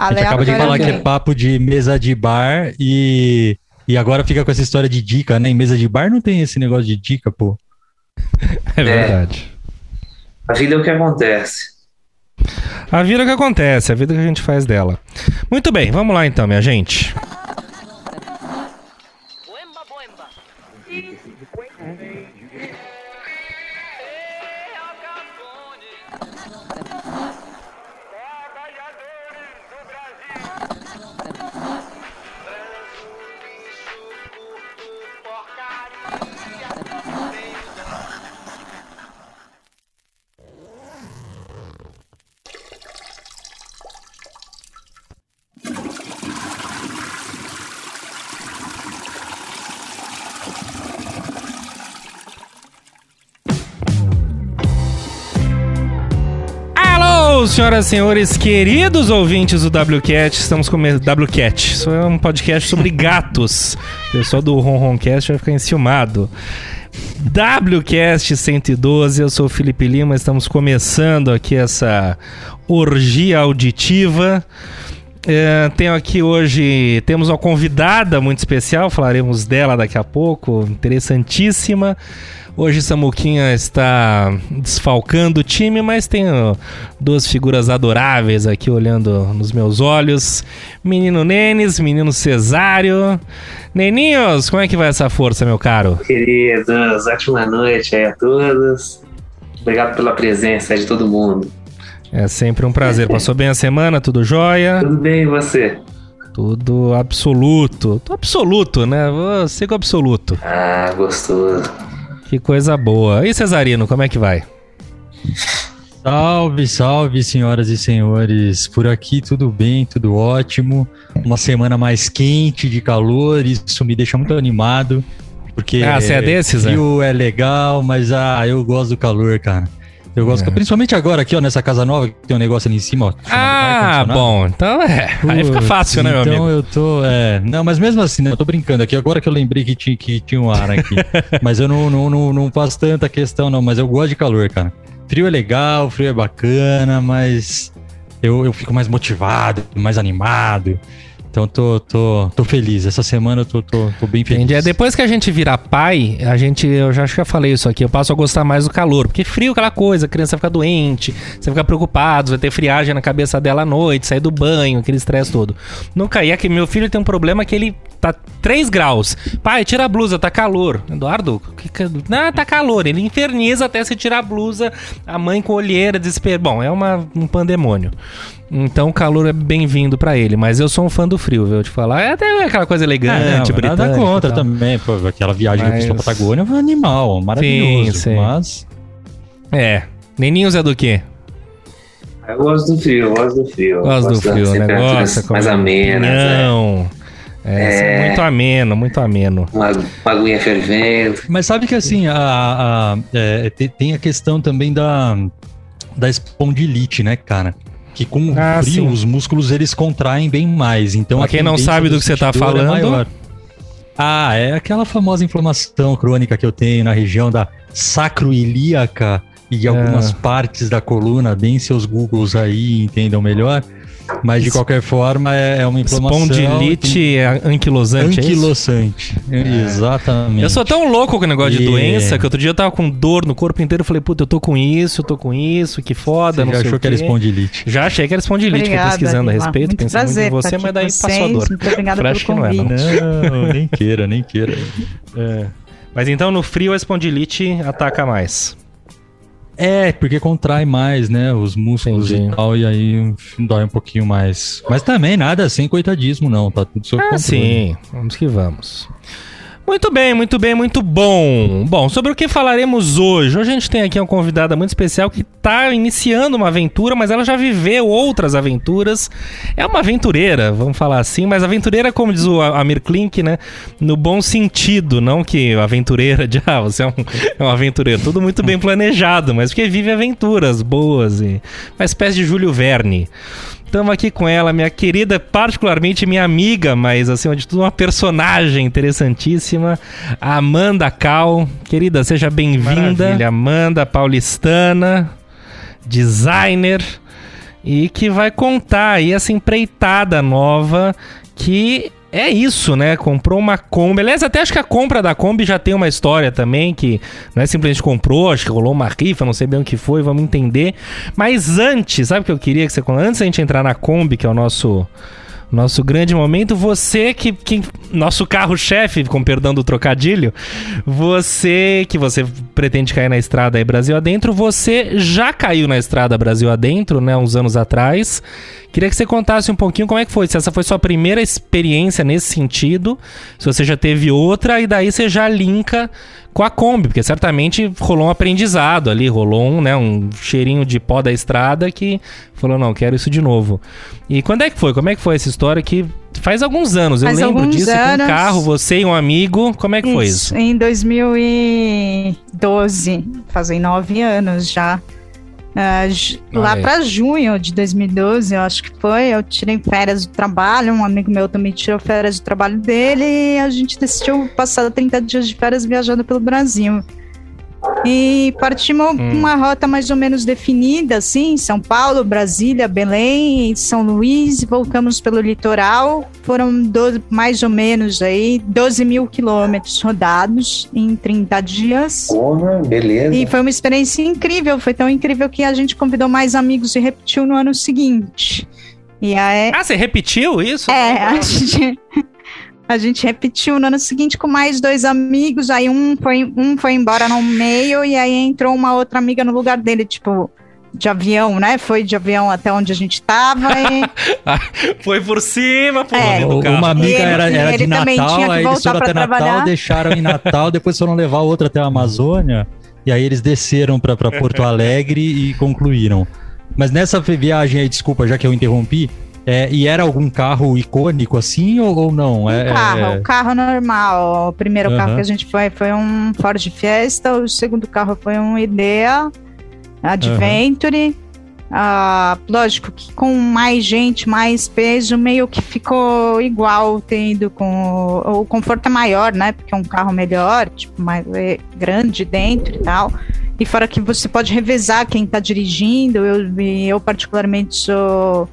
A gente acaba de falar que é papo de mesa de bar e, e agora fica com essa história de dica, né? Em mesa de bar não tem esse negócio de dica, pô. É verdade. É, a vida é o que acontece. A vida é o que acontece, a vida que a gente faz dela. Muito bem, vamos lá então, minha gente. Senhoras e senhores, queridos ouvintes do WCat, estamos com WCat. Isso é um podcast sobre gatos. O pessoal do Ronroncast vai ficar enciumado. WCast 112, eu sou o Felipe Lima, estamos começando aqui essa orgia auditiva. É, tenho aqui hoje, temos uma convidada muito especial, falaremos dela daqui a pouco, interessantíssima. Hoje Samuquinha está desfalcando o time, mas tenho duas figuras adoráveis aqui olhando nos meus olhos. Menino Nenes, menino Cesário. Neninhos, como é que vai essa força, meu caro? Queridos, ótima noite aí a todos. Obrigado pela presença de todo mundo. É sempre um prazer. Passou bem a semana? Tudo jóia? Tudo bem, e você? Tudo absoluto. Tô absoluto, né? Você com absoluto. Ah, gostoso. Que coisa boa. E Cesarino, como é que vai? Salve, salve, senhoras e senhores. Por aqui tudo bem, tudo ótimo. Uma semana mais quente de calor, isso me deixa muito animado. Porque ah, você é desses, frio é? é legal, mas ah, eu gosto do calor, cara. Eu gosto, é. principalmente agora aqui, ó, nessa casa nova, que tem um negócio ali em cima, ó. Ah, bom. Então é. Aí fica fácil, né, meu então amigo? Então eu tô. É, não, mas mesmo assim, né? Eu tô brincando aqui. Agora que eu lembrei que tinha, que tinha um ar aqui. mas eu não, não, não, não faço tanta questão, não. Mas eu gosto de calor, cara. Frio é legal, frio é bacana, mas eu, eu fico mais motivado, mais animado. Então tô, tô, tô feliz. Essa semana eu tô, tô, tô bem feliz. Entendi. Depois que a gente virar pai, a gente, eu já acho que já falei isso aqui, eu passo a gostar mais do calor. Porque frio é aquela coisa, a criança fica doente, você fica preocupado, vai ter friagem na cabeça dela à noite, sair do banho, aquele estresse todo. Nunca ia que meu filho tem um problema que ele tá 3 graus. Pai, tira a blusa, tá calor. Eduardo, que, não, tá calor. Ele inferniza até se tirar a blusa, a mãe com olheira, desespero. Bom, é uma, um pandemônio. Então o calor é bem-vindo para ele, mas eu sou um fã do frio, viu? Te falar, é até aquela coisa elegante, é, não, Nada contra também, pô, aquela viagem mas... que eu fiz pra Patagônia foi um animal, maravilhoso, sim, sim. mas... É, Neninhos é do quê? Eu gosto do frio, eu gosto do frio. Gosto, gosto do frio, né? Gosta, mais amenas, Não. É. É, é, muito ameno, muito ameno. Uma, uma aguinha fervendo. Mas sabe que assim, a, a, a é, tem a questão também da, da espondilite, né, cara? Que com ah, frio sim. os músculos eles contraem bem mais. Então pra quem não sabe do que você está é falando, é ah, é aquela famosa inflamação crônica que eu tenho na região da sacroilíaca e algumas é. partes da coluna, deem seus googles aí, entendam melhor. Mas de qualquer forma é, é uma inflamação. Espondilite anquilosante. É anquilosante. É Exatamente. Eu sou tão louco com o negócio de doença que outro dia eu tava com dor no corpo inteiro. Eu falei, puta, eu tô com isso, eu tô com isso, que foda. Você já achou que era espondilite? Já achei que era espondilite. Obrigada, Fui pesquisando a respeito, muito pensando prazer em você, mas daí passou a dor. Muito obrigada pelo convite. Não, é, não, nem queira, nem queira. É. Mas então no frio a espondilite ataca mais. É, porque contrai mais, né? Os músculos Entendi. e tal, e aí dói um pouquinho mais. Mas também nada assim, coitadismo, não. Tá tudo sob ah, controle. Sim, vamos que vamos. Muito bem, muito bem, muito bom. Bom, sobre o que falaremos hoje? Hoje a gente tem aqui uma convidada muito especial que está iniciando uma aventura, mas ela já viveu outras aventuras. É uma aventureira, vamos falar assim, mas aventureira, como diz o Amir Klink, né? No bom sentido, não que aventureira de ah, você é um, é um aventureiro. Tudo muito bem planejado, mas porque vive aventuras boas e uma espécie de Júlio Verne. Estamos aqui com ela, minha querida, particularmente minha amiga, mas acima de tudo uma personagem interessantíssima, Amanda Cal. Querida, seja bem-vinda. Amanda, paulistana, designer. e que vai contar aí essa empreitada nova que é isso, né? Comprou uma Kombi. Aliás, até acho que a compra da Kombi já tem uma história também, que não é simplesmente comprou, acho que rolou uma rifa, não sei bem o que foi, vamos entender. Mas antes, sabe o que eu queria que você... Antes da gente entrar na Kombi, que é o nosso nosso grande momento. Você que. que nosso carro-chefe, com perdão do trocadilho. Você que você pretende cair na estrada aí Brasil adentro. Você já caiu na estrada Brasil adentro, né? Uns anos atrás. Queria que você contasse um pouquinho como é que foi. Se essa foi sua primeira experiência nesse sentido. Se você já teve outra, e daí você já linka com a Kombi, porque certamente rolou um aprendizado ali, rolou um, né, um cheirinho de pó da estrada que falou, não, quero isso de novo. E quando é que foi? Como é que foi essa história que faz alguns anos, faz eu lembro disso, anos... com um carro, você e um amigo, como é que isso, foi isso? Em 2012, fazem nove anos já. Uh, lá para junho de 2012, eu acho que foi, eu tirei férias do trabalho, um amigo meu também tirou férias do trabalho dele e a gente decidiu passar 30 dias de férias viajando pelo Brasil. E partimos hum. uma rota mais ou menos definida, assim, São Paulo, Brasília, Belém, São Luís, e voltamos pelo litoral. Foram 12, mais ou menos aí 12 mil quilômetros rodados em 30 dias. Porra, beleza. E foi uma experiência incrível, foi tão incrível que a gente convidou mais amigos e repetiu no ano seguinte. E aí... Ah, você repetiu isso? É, a gente... A gente repetiu no ano seguinte com mais dois amigos, aí um foi, um foi embora no meio e aí entrou uma outra amiga no lugar dele, tipo, de avião, né? Foi de avião até onde a gente tava e... Foi por cima, pô. É, uma amiga ele, era, era de Natal, aí eles foram até trabalhar. Natal, deixaram em Natal, depois foram levar outra até a Amazônia, e aí eles desceram para Porto Alegre e concluíram. Mas nessa viagem aí, desculpa, já que eu interrompi, é, e era algum carro icônico assim ou, ou não? Um é, carro, é... um carro normal. O primeiro uhum. carro que a gente foi foi um Ford Fiesta, o segundo carro foi um Idea Adventure. Uhum. Ah, lógico que com mais gente, mais peso, meio que ficou igual tendo com o conforto é maior, né? Porque é um carro melhor, tipo, mais é grande dentro e tal. E fora que você pode revezar quem está dirigindo. Eu, eu particularmente sou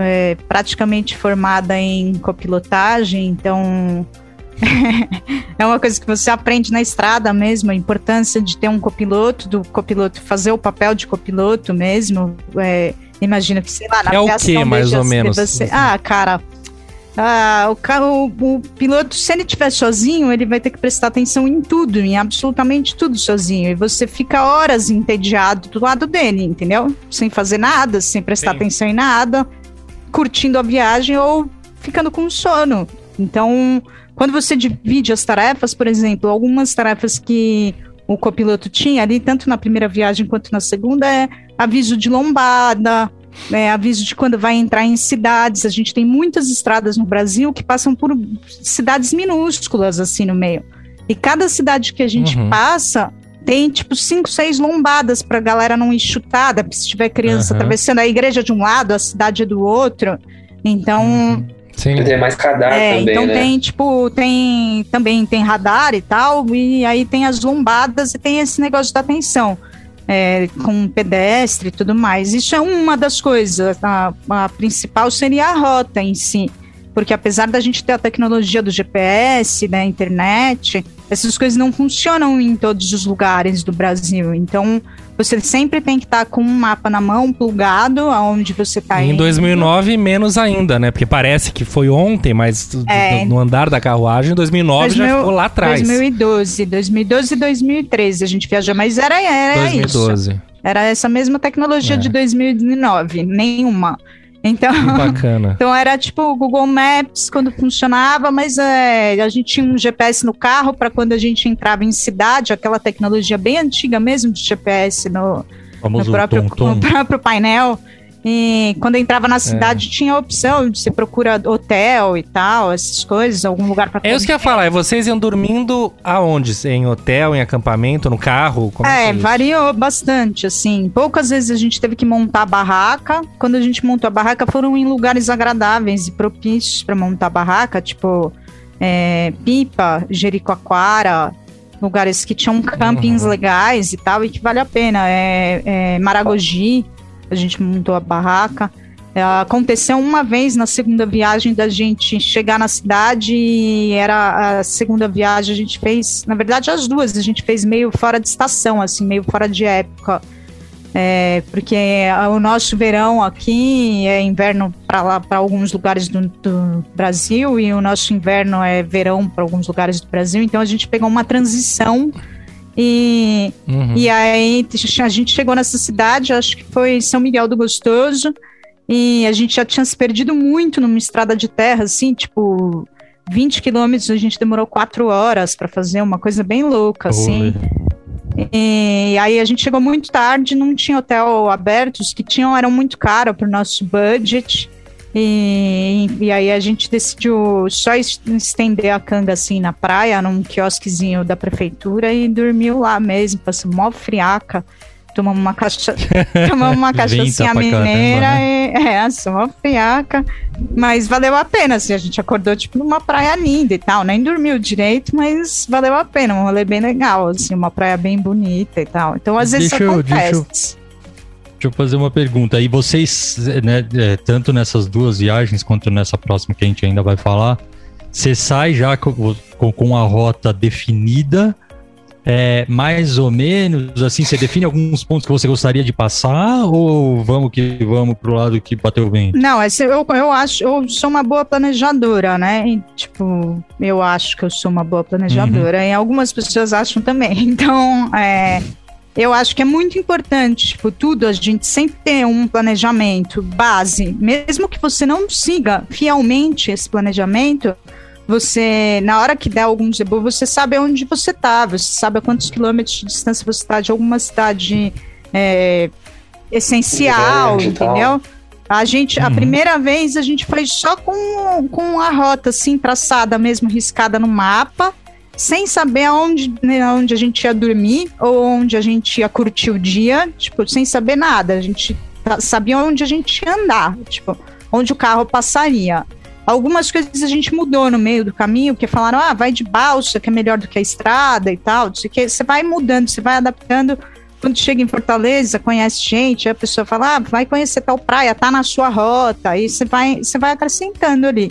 é, praticamente formada em copilotagem, então é uma coisa que você aprende na estrada mesmo, a importância de ter um copiloto, do copiloto fazer o papel de copiloto mesmo. É, imagina que, sei lá, na é o que, mais ou menos? Você... Ah, cara, ah, o, carro, o piloto, se ele estiver sozinho, ele vai ter que prestar atenção em tudo, em absolutamente tudo sozinho. E você fica horas entediado do lado dele, entendeu? Sem fazer nada, sem prestar Sim. atenção em nada curtindo a viagem ou ficando com sono. Então, quando você divide as tarefas, por exemplo, algumas tarefas que o copiloto tinha ali, tanto na primeira viagem quanto na segunda, é aviso de lombada, é, aviso de quando vai entrar em cidades. A gente tem muitas estradas no Brasil que passam por cidades minúsculas, assim, no meio. E cada cidade que a gente uhum. passa tem tipo cinco, seis lombadas pra galera não ir chutada, se tiver criança uhum. atravessando a igreja de um lado, a cidade do outro. Então. Uhum. Sim. Dizer, mais cadar é, também, então né? tem, tipo, tem também tem radar e tal, e aí tem as lombadas e tem esse negócio da atenção. É, com pedestre e tudo mais. Isso é uma das coisas. A, a principal seria a rota em si. Porque apesar da gente ter a tecnologia do GPS, da internet, essas coisas não funcionam em todos os lugares do Brasil. Então, você sempre tem que estar com um mapa na mão, plugado, aonde você está indo. Em 2009, menos ainda, né? Porque parece que foi ontem, mas é, no andar da carruagem, em 2009 2000, já ficou lá atrás. 2012, 2012 e 2013 a gente viajou, mas era, era 2012. isso. Era essa mesma tecnologia é. de 2009, nenhuma. Então, bacana. então era tipo o Google Maps quando funcionava, mas é, a gente tinha um GPS no carro para quando a gente entrava em cidade, aquela tecnologia bem antiga mesmo de GPS no, no próprio, no próprio painel. E quando entrava na cidade, é. tinha a opção de você procura hotel e tal, essas coisas, algum lugar para É isso que eu ia falar, é vocês iam dormindo aonde? Em hotel, em acampamento, no carro? Como é, é variou bastante, assim. Poucas vezes a gente teve que montar a barraca. Quando a gente montou a barraca, foram em lugares agradáveis e propícios para montar a barraca, tipo é, Pipa, Jericoacoara, lugares que tinham campings uhum. legais e tal, e que vale a pena. É, é Maragogi. A gente montou a barraca. É, aconteceu uma vez na segunda viagem da gente chegar na cidade e era a segunda viagem a gente fez, na verdade as duas a gente fez meio fora de estação, assim, meio fora de época. É, porque o nosso verão aqui é inverno para lá para alguns lugares do, do, Brasil e o nosso inverno é verão para alguns lugares do Brasil. Então a gente pegou uma transição e, uhum. e aí a gente chegou nessa cidade, acho que foi São Miguel do Gostoso, e a gente já tinha se perdido muito numa estrada de terra, assim, tipo 20 quilômetros, a gente demorou quatro horas para fazer uma coisa bem louca, assim. E aí a gente chegou muito tarde, não tinha hotel aberto, os que tinham eram muito caros para o nosso budget. E, e aí a gente decidiu só estender a canga assim na praia, num quiosquezinho da prefeitura e dormiu lá mesmo, passou mó friaca. Tomamos uma caixa, tomamos uma cachaçinha mineira caramba, né? e é, só friaca. Mas valeu a pena, assim, a gente acordou tipo numa praia linda e tal, nem dormiu direito, mas valeu a pena, um rolê bem legal, assim, uma praia bem bonita e tal. Então às vezes deixa acontece. Eu, deixa, eu, deixa eu fazer uma pergunta. E vocês, né, é, tanto nessas duas viagens quanto nessa próxima que a gente ainda vai falar, você sai já com, com, a rota definida é, mais ou menos, assim, você define alguns pontos que você gostaria de passar ou vamos que vamos pro lado que bateu bem? Não, eu, eu acho, eu sou uma boa planejadora, né? E, tipo, eu acho que eu sou uma boa planejadora uhum. e algumas pessoas acham também. Então, é, eu acho que é muito importante, tipo, tudo a gente sempre ter um planejamento base, mesmo que você não siga fielmente esse planejamento, você, na hora que der algum zebu, você sabe onde você tá, você sabe a quantos quilômetros de distância você está de alguma cidade é, essencial, Grande, entendeu? A gente, uhum. a primeira vez a gente foi só com, com a rota assim traçada mesmo, riscada no mapa, sem saber aonde, né, onde a gente ia dormir ou onde a gente ia curtir o dia, tipo, sem saber nada. A gente sabia onde a gente ia andar, tipo, onde o carro passaria. Algumas coisas a gente mudou no meio do caminho, porque falaram, ah, vai de balsa, que é melhor do que a estrada e tal. Que você vai mudando, você vai adaptando. Quando chega em Fortaleza, conhece gente, a pessoa fala, ah, vai conhecer tal praia, tá na sua rota, aí você vai, você vai acrescentando ali.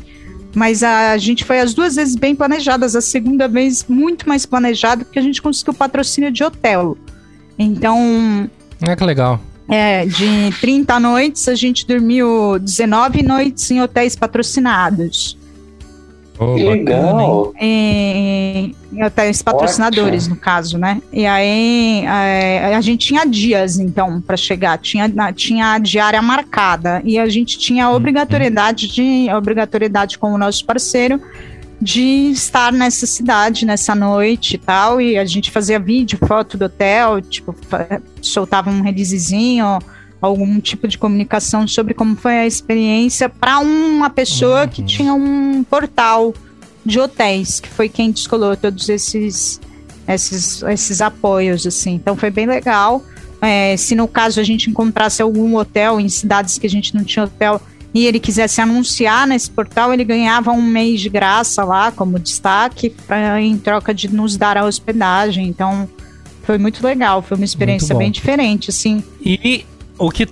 Mas a, gente foi as duas vezes bem planejadas, a segunda vez muito mais planejado, porque a gente conseguiu patrocínio de hotel. Então. É que legal. É, de 30 noites, a gente dormiu 19 noites em hotéis patrocinados. Oh, que legal! Em, em hotéis patrocinadores, Ótimo. no caso, né? E aí a, a gente tinha dias, então, para chegar. Tinha, tinha a diária marcada. E a gente tinha a uhum. obrigatoriedade, de, a obrigatoriedade com o nosso parceiro de estar nessa cidade nessa noite e tal. E a gente fazia vídeo, foto do hotel, tipo, soltava um releasezinho, algum tipo de comunicação sobre como foi a experiência para uma pessoa uhum. que tinha um portal de hotéis, que foi quem descolou todos esses, esses, esses apoios, assim. Então foi bem legal. É, se no caso a gente encontrasse algum hotel em cidades que a gente não tinha hotel, e ele quisesse anunciar nesse portal, ele ganhava um mês de graça lá como destaque pra, em troca de nos dar a hospedagem. Então foi muito legal, foi uma experiência bem diferente, assim. E o que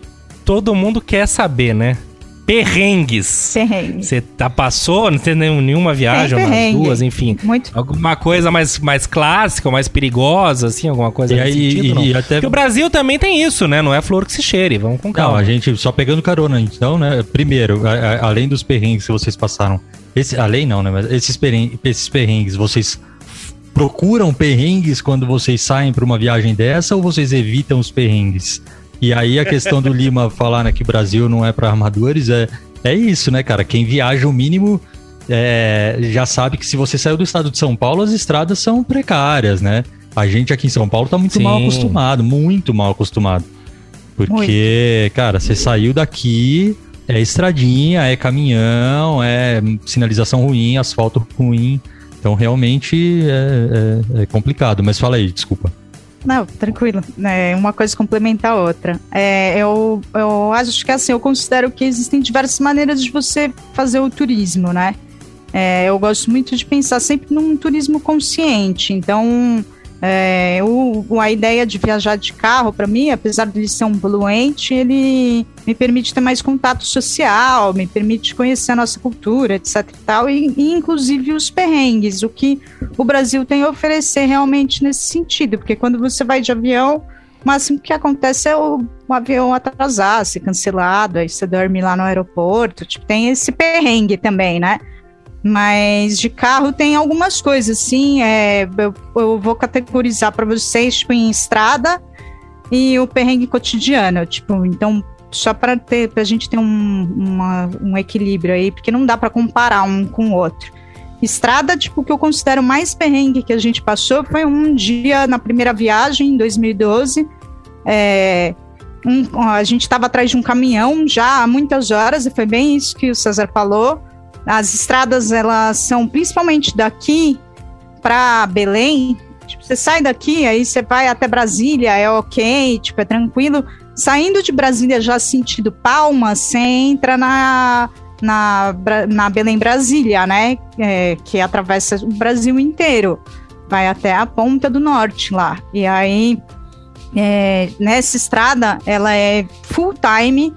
todo mundo quer saber, né? perrengues. Perrengues. Você tá, passou? Não tem nenhuma viagem, umas duas, enfim. Muito. Alguma coisa mais, mais clássica, mais perigosa, assim, alguma coisa e aí, sentido, e, e até... Porque o Brasil também tem isso, né? Não é flor que se cheire, vamos com calma. Não, a gente só pegando carona, então, né? Primeiro, a, a, além dos perrengues que vocês passaram, esse, além não, né? Mas esses perrengues, esses perrengues vocês procuram perrengues quando vocês saem para uma viagem dessa ou vocês evitam os perrengues? E aí a questão do Lima falar né, que o Brasil não é para armadores é, é isso, né, cara? Quem viaja o mínimo é, já sabe que se você saiu do estado de São Paulo, as estradas são precárias, né? A gente aqui em São Paulo tá muito Sim. mal acostumado, muito mal acostumado. Porque, muito. cara, você saiu daqui, é estradinha, é caminhão, é sinalização ruim, asfalto ruim. Então realmente é, é, é complicado. Mas fala aí, desculpa. Não, tranquilo. É, uma coisa complementa a outra. É, eu, eu acho que assim, eu considero que existem diversas maneiras de você fazer o turismo, né? É, eu gosto muito de pensar sempre num turismo consciente. Então, É, o, a ideia de viajar de carro, para mim, apesar de ele ser um poluente, ele me permite ter mais contato social, me permite conhecer a nossa cultura, etc e tal, e, e inclusive os perrengues, o que o Brasil tem a oferecer realmente nesse sentido, porque quando você vai de avião, o máximo que acontece é o, o avião atrasar, ser cancelado, aí você dorme lá no aeroporto, tipo, tem esse perrengue também, né? Mas de carro tem algumas coisas, sim. É, eu, eu vou categorizar para vocês tipo, em estrada e o perrengue cotidiano. Tipo, então, só para a gente ter um, uma, um equilíbrio aí, porque não dá para comparar um com o outro. Estrada, tipo, que eu considero mais perrengue que a gente passou foi um dia na primeira viagem, em 2012. É, um, a gente estava atrás de um caminhão já há muitas horas, e foi bem isso que o César falou. As estradas, elas são principalmente daqui para Belém. Tipo, você sai daqui, aí você vai até Brasília, é ok, tipo, é tranquilo. Saindo de Brasília já sentido Palma, você entra na, na, na Belém Brasília, né? É, que atravessa o Brasil inteiro. Vai até a ponta do norte lá. E aí, é, nessa estrada, ela é full time,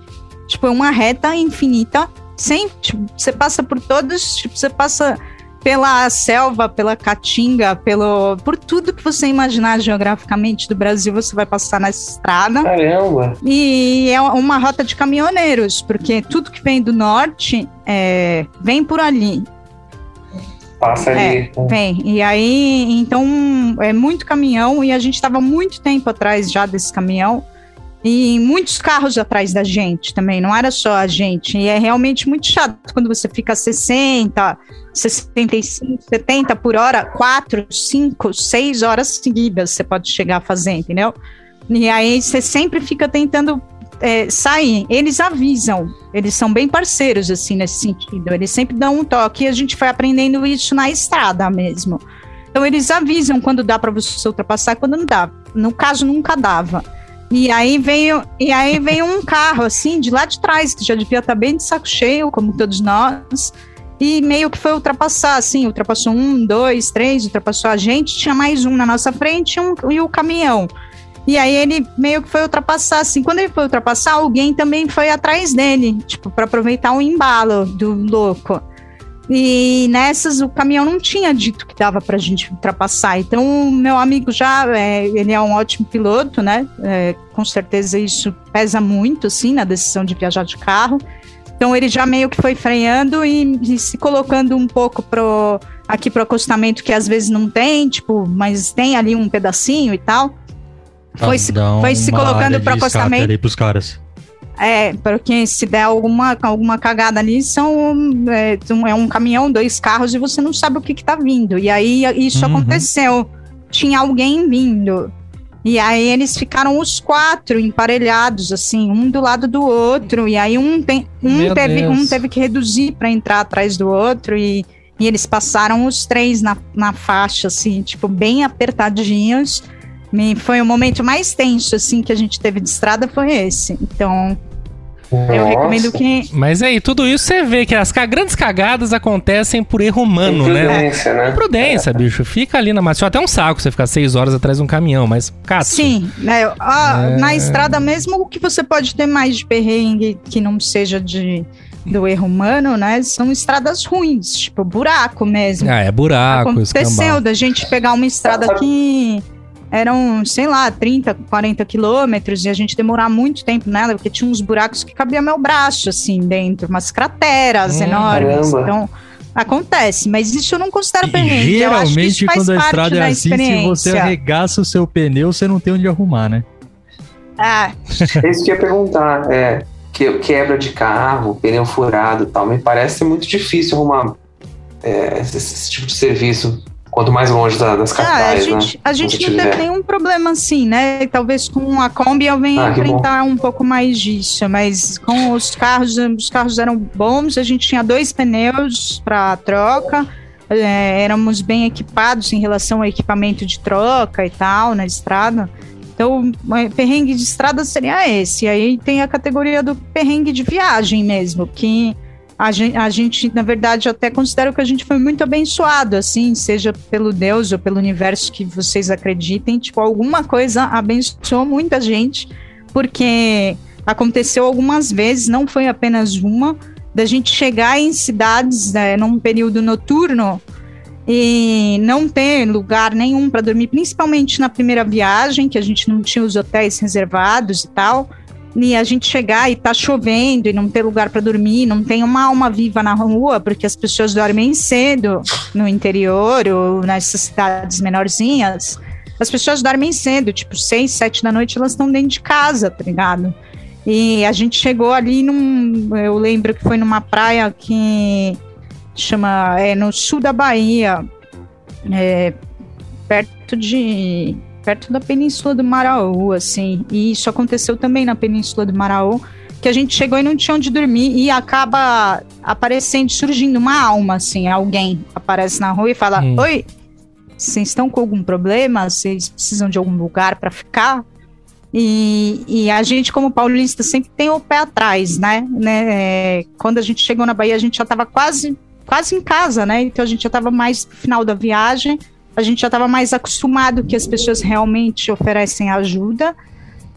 tipo, é uma reta infinita sem, tipo, você passa por todos, tipo, você passa pela selva, pela caatinga, pelo por tudo que você imaginar geograficamente do Brasil, você vai passar nessa estrada. Caramba! E é uma rota de caminhoneiros, porque tudo que vem do norte é, vem por ali. Passa ali. É, vem. E aí, então, é muito caminhão e a gente estava muito tempo atrás já desse caminhão e muitos carros atrás da gente também, não era só a gente. E é realmente muito chato quando você fica 60, 65, 70 por hora, 4, 5, 6 horas seguidas você pode chegar a fazer, entendeu? E aí você sempre fica tentando é, sair. Eles avisam, eles são bem parceiros, assim, nesse sentido. Eles sempre dão um toque e a gente foi aprendendo isso na estrada mesmo. Então eles avisam quando dá para você ultrapassar, quando não dá. No caso, nunca dava. E aí veio, e aí veio um carro assim de lá de trás que já devia estar tá bem de saco cheio, como todos nós. E meio que foi ultrapassar, assim, ultrapassou um, dois, três, ultrapassou a gente, tinha mais um na nossa frente um, e o caminhão. E aí ele meio que foi ultrapassar, assim, quando ele foi ultrapassar, alguém também foi atrás dele, tipo, para aproveitar o embalo do louco. E nessas o caminhão não tinha dito que dava para a gente ultrapassar. Então, meu amigo já, é, ele é um ótimo piloto, né? É, com certeza isso pesa muito, assim, na decisão de viajar de carro. Então, ele já meio que foi freando e, e se colocando um pouco pro, aqui pro acostamento, que às vezes não tem, tipo, mas tem ali um pedacinho e tal. Foi, se, foi se colocando pro acostamento. Ali pros caras. É, porque se der alguma, alguma cagada ali, são, é, é um caminhão, dois carros, e você não sabe o que, que tá vindo. E aí isso uhum. aconteceu. Tinha alguém vindo. E aí eles ficaram os quatro emparelhados, assim, um do lado do outro. E aí um, tem, um, teve, um teve que reduzir para entrar atrás do outro. E, e eles passaram os três na, na faixa, assim, tipo, bem apertadinhos. E foi o momento mais tenso, assim, que a gente teve de estrada, foi esse. Então, nossa. Eu recomendo que. Mas aí, tudo isso você vê que as grandes cagadas acontecem por erro humano, né? Imprudência, né? Imprudência, é. bicho. Fica ali na massa. Até um saco você ficar seis horas atrás de um caminhão, mas, cara. Sim, né? é... na estrada mesmo, o que você pode ter mais de perrengue que não seja de do erro humano, né? São estradas ruins, tipo buraco mesmo. Ah, é buraco, Aconteceu escambau. da gente pegar uma estrada que eram, sei lá, 30, 40 quilômetros e a gente demorar muito tempo nela, porque tinha uns buracos que cabia meu braço, assim, dentro, umas crateras hum, enormes. Caramba. Então, acontece, mas isso eu não considero perrengue. Geralmente, quando a estrada é assim, se você arregaça o seu pneu, você não tem onde arrumar, né? Ah. É isso que eu ia perguntar, é, que, quebra de carro, pneu furado e tal, me parece muito difícil arrumar é, esse, esse tipo de serviço Quanto mais longe da, das capitais, ah, a gente, né? A gente não teve nenhum problema assim, né? Talvez com a Kombi eu venha ah, enfrentar um pouco mais disso, mas com os carros, os carros eram bons, a gente tinha dois pneus para troca, é, éramos bem equipados em relação ao equipamento de troca e tal na estrada. Então, perrengue de estrada seria esse. Aí tem a categoria do perrengue de viagem mesmo, que a gente, a gente, na verdade, até considero que a gente foi muito abençoado, assim, seja pelo Deus ou pelo universo que vocês acreditem, tipo, alguma coisa abençoou muita gente, porque aconteceu algumas vezes, não foi apenas uma, da gente chegar em cidades né, num período noturno e não ter lugar nenhum para dormir, principalmente na primeira viagem, que a gente não tinha os hotéis reservados e tal. E a gente chegar e tá chovendo e não ter lugar para dormir, não tem uma alma viva na rua, porque as pessoas dormem cedo no interior ou nessas cidades menorzinhas. As pessoas dormem cedo, tipo, seis, sete da noite, elas estão dentro de casa, tá ligado? E a gente chegou ali num. Eu lembro que foi numa praia que chama. É no sul da Bahia, é, perto de. Perto da Península do Maraú, assim. E isso aconteceu também na Península do Maraú. Que a gente chegou e não tinha onde dormir e acaba aparecendo, surgindo uma alma, assim, alguém aparece na rua e fala: hum. Oi, vocês estão com algum problema? Vocês precisam de algum lugar para ficar? E, e, a gente, como paulista, sempre tem o pé atrás, né? né? É, quando a gente chegou na Bahia, a gente já estava quase, quase em casa, né? Então a gente já estava mais no final da viagem, a gente já estava mais acostumado que as pessoas realmente oferecem ajuda,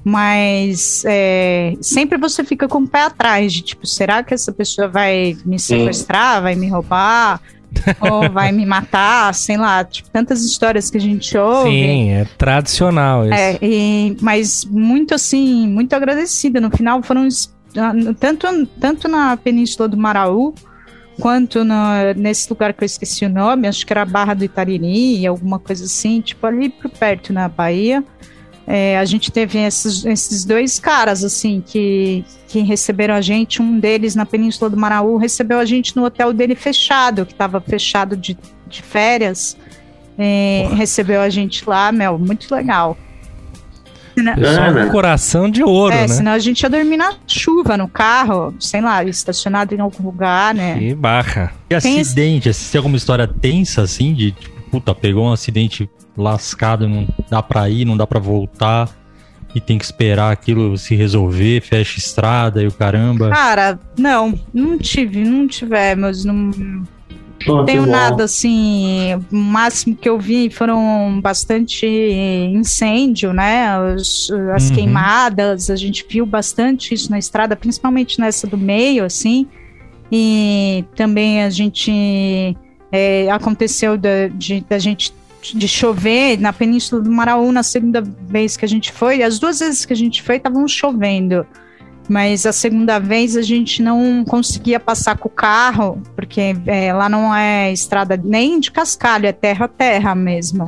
mas é, sempre você fica com o pé atrás de tipo, será que essa pessoa vai me sequestrar, vai me roubar? ou vai me matar, sei lá, tipo, tantas histórias que a gente ouve. Sim, é tradicional isso. É, e, mas muito assim, muito agradecida. No final foram tanto, tanto na Península do Maraú, quanto no, nesse lugar que eu esqueci o nome, acho que era Barra do Itariri, alguma coisa assim, tipo ali por perto na Bahia. É, a gente teve esses, esses dois caras, assim, que, que receberam a gente. Um deles na Península do Maraú recebeu a gente no hotel dele fechado, que estava fechado de, de férias. É, recebeu a gente lá, meu, muito legal. Pessoal com coração de ouro, é, né? senão a gente ia dormir na chuva, no carro, sei lá, estacionado em algum lugar, né? Que barra. E acidente, esse... tem alguma história tensa, assim, de, tipo, puta, pegou um acidente lascado, não dá pra ir, não dá pra voltar e tem que esperar aquilo se resolver, fecha estrada e o caramba? Cara, não, não tive, não tivemos, não oh, tenho nada assim. O máximo que eu vi foram bastante incêndio, né? As, as uhum. queimadas, a gente viu bastante isso na estrada, principalmente nessa do meio, assim. E também a gente. É, aconteceu da, de, da gente de chover na Península do Maraú na segunda vez que a gente foi. As duas vezes que a gente foi, estavam chovendo. Mas a segunda vez a gente não conseguia passar com o carro, porque é, lá não é estrada nem de cascalho, é terra a terra mesmo.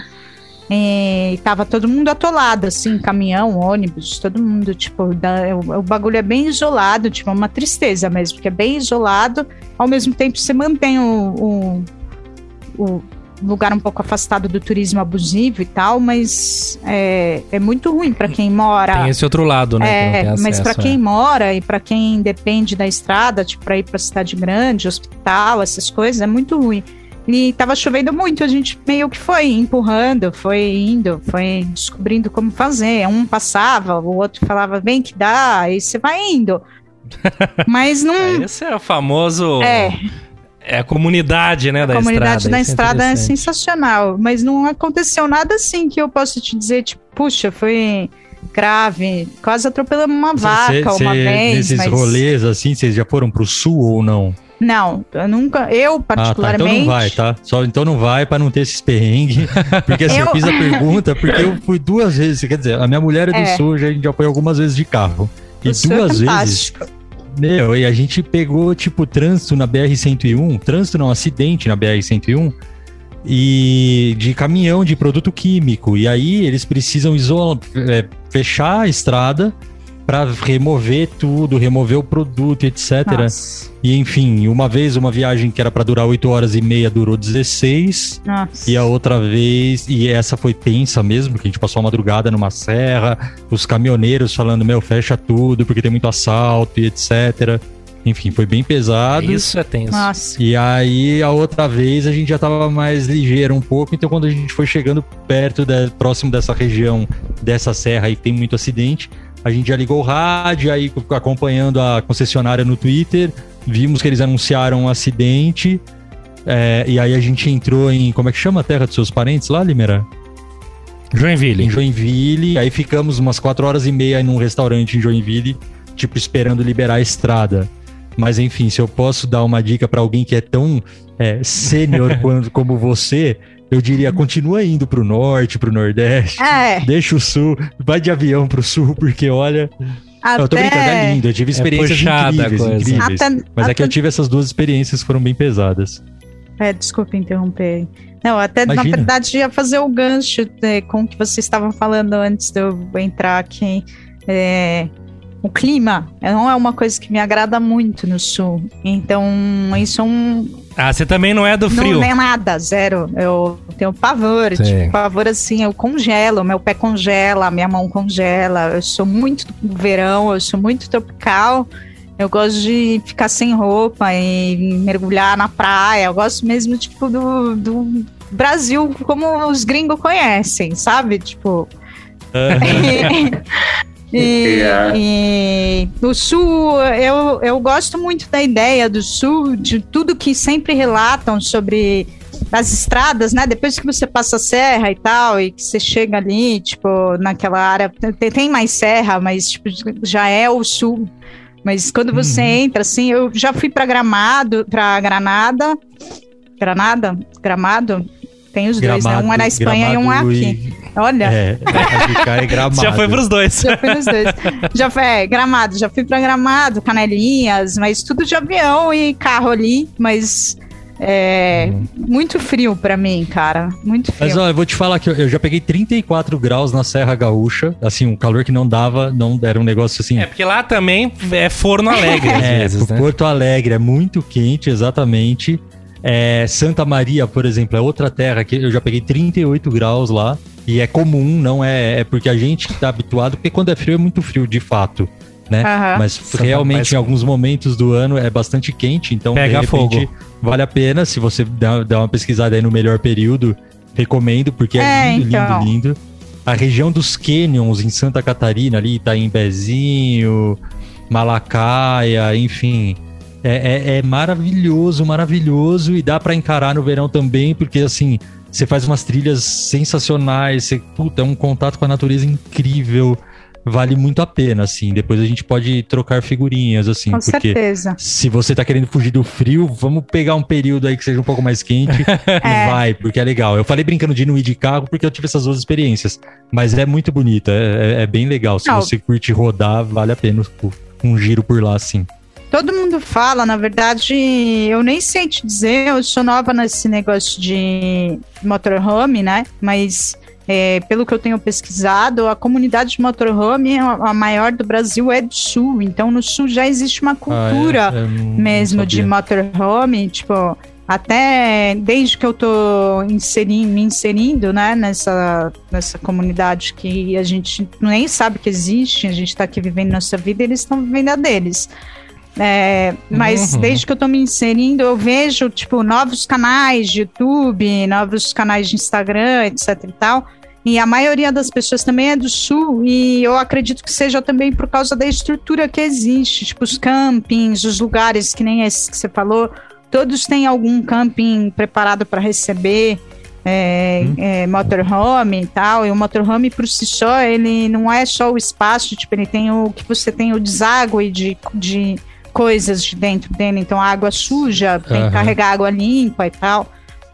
E tava todo mundo atolado, assim, caminhão, ônibus, todo mundo, tipo, da, o, o, bagulho é bem isolado, tipo, é uma tristeza mesmo, porque é bem isolado, ao mesmo tempo você mantém o, o, o lugar um pouco afastado do turismo abusivo e tal, mas é, é muito ruim para quem mora. Tem esse outro lado, né? É, mas para quem é. mora e para quem depende da estrada, tipo, para ir para cidade grande, hospital, essas coisas, é muito ruim. E tava chovendo muito, a gente meio que foi empurrando, foi indo, foi descobrindo como fazer. Um passava, o outro falava, vem que dá, aí você vai indo. Mas não. Esse é o famoso. É. É a comunidade, né, a da comunidade estrada. da é estrada é, sensacional, mas não aconteceu nada assim que eu possa te dizer, tipo, puxa, foi grave, quase atropelamos uma vaca cê, uma vez. Nesses mas... rolês assim, vocês já foram pro sul ou não? Não, eu nunca, eu particularmente. Ah, tá, então não vai, tá? Só então não vai para não ter esses perrengues. Porque assim, eu... eu... fiz a pergunta porque eu fui duas vezes, quer dizer, a minha mulher é do é. sul, a gente já foi algumas vezes de carro. E o duas é vezes meu, e a gente pegou, tipo, trânsito na BR-101, trânsito não, acidente na BR-101, e de caminhão de produto químico. E aí eles precisam isolar, é, fechar a estrada para remover tudo, remover o produto, etc. Nossa. E enfim, uma vez uma viagem que era para durar 8 horas e meia durou 16. Nossa. E a outra vez, e essa foi tensa mesmo, que a gente passou a madrugada numa serra, os caminhoneiros falando, meu, fecha tudo porque tem muito assalto e etc. Enfim, foi bem pesado. Isso é tenso. Nossa. E aí, a outra vez, a gente já tava mais ligeiro um pouco. Então, quando a gente foi chegando perto, da, próximo dessa região, dessa serra aí que tem muito acidente, a gente já ligou o rádio, aí acompanhando a concessionária no Twitter, vimos que eles anunciaram um acidente. é, e aí a gente entrou em. Como é que chama a terra dos seus parentes lá, Limeira? Em Joinville. Joinville. Aí ficamos umas quatro horas e meia num restaurante em Joinville, tipo, esperando liberar a estrada. Mas enfim, se eu posso dar uma dica pra alguém que é tão é, sênior como você, eu diria: continua indo pro norte, pro nordeste. É, Deixa o sul, vai de avião pro sul, porque olha. até... Eu tô brincando, é lindo. Eu tive experiências puxada a incríveis, incríveis. Até, Mas é que eu até- tive essas duas experiências que foram bem pesadas. É, desculpa interromper. Não, até na Imagina. verdade ia fazer o gancho né, com o que vocês estavam falando antes de eu entrar aqui. É, o clima não é uma coisa que me agrada muito no sul. Então, isso é um. Ah, você também não é do frio. Não é nada, zero. Eu tenho pavor, Sim. tipo, pavor assim, eu congelo, meu pé congela, minha mão congela. Eu sou muito do verão, eu sou muito tropical. Eu gosto de ficar sem roupa e mergulhar na praia. Eu gosto mesmo, tipo, do, do Brasil como os gringos conhecem, sabe? Tipo. E, É. e o Sul, eu, eu gosto muito da ideia do Sul, de tudo que sempre relatam sobre as estradas, né? Depois que você passa a serra e tal, e que você chega ali, tipo, naquela área, tem, tem mais serra, mas tipo, já é o Sul. Mas quando você Uhum. entra, assim, eu já fui para Gramado, para Granada. Granada? Gramado? Tem os dois, né? Um é na Espanha e um é Gramado aqui. e- Olha. É, vai ficar em gramado. Já foi pros dois. Já fui nos dois. Já foi, é, gramado, já fui pra gramado, canelinhas, mas tudo de avião e carro ali, mas é muito frio pra mim, cara. Muito frio. Mas ó, eu vou te falar que eu, eu já peguei 34 graus na Serra Gaúcha. Assim, um calor que não dava, não era um negócio assim. É, porque lá também é forno alegre, É, vezes, né? Porto Alegre é muito quente, exatamente. É, Santa Maria, por exemplo, é outra terra que eu já peguei 38 graus lá. E é comum, não é, é porque a gente tá habituado, porque quando é frio é muito frio, de fato. Né? Aham. Mas Santa- realmente mas- em alguns momentos do ano é bastante quente, então Pega de repente fogo. vale a pena. Se você dá, dá uma pesquisada aí no melhor período, recomendo, porque é, É, lindo, então. lindo, lindo. A região dos Canyons em Santa Catarina, ali, Itaimbezinho, Malacaia, enfim. É, é- é maravilhoso, maravilhoso. E dá pra encarar no verão também, porque assim, você faz umas trilhas sensacionais. Você, puta, é um contato com a natureza incrível. Vale muito a pena, assim. Depois a gente pode trocar figurinhas, assim, Com porque certeza. se você tá querendo fugir do frio, vamos pegar um período aí que seja um pouco mais quente É. e vai, porque é legal. Eu falei brincando de não ir de carro porque eu tive essas duas experiências, mas é muito bonita, é, é- é bem legal. Se Não. você curte rodar, vale a pena um, um giro por lá, sim. Todo mundo fala, na verdade, eu nem sei te dizer, eu sou nova nesse negócio de motorhome, né? Mas é, pelo que eu tenho pesquisado, a comunidade de motorhome, a a maior do Brasil, é do sul. Então, no sul já existe uma cultura Ah, é? Mesmo de motorhome, tipo, até desde que eu tô inserindo, me inserindo, né, nessa, nessa comunidade que a gente nem sabe que existe, a gente tá aqui vivendo nossa vida, eles estão vivendo a deles. É, mas Uhum. desde que eu tô me inserindo, eu vejo, tipo, novos canais de YouTube, novos canais de Instagram, etc e tal. E a maioria das pessoas também é do sul, e eu acredito que seja também por causa da estrutura que existe, tipo os campings, os lugares que nem esses que você falou, todos têm algum camping preparado para receber é, é, motorhome e tal. E o motorhome por si só, ele não é só o espaço, tipo, ele tem o que você tem o deságue de, de coisas de dentro dele, então água suja, tem Aham. que carregar água limpa e tal.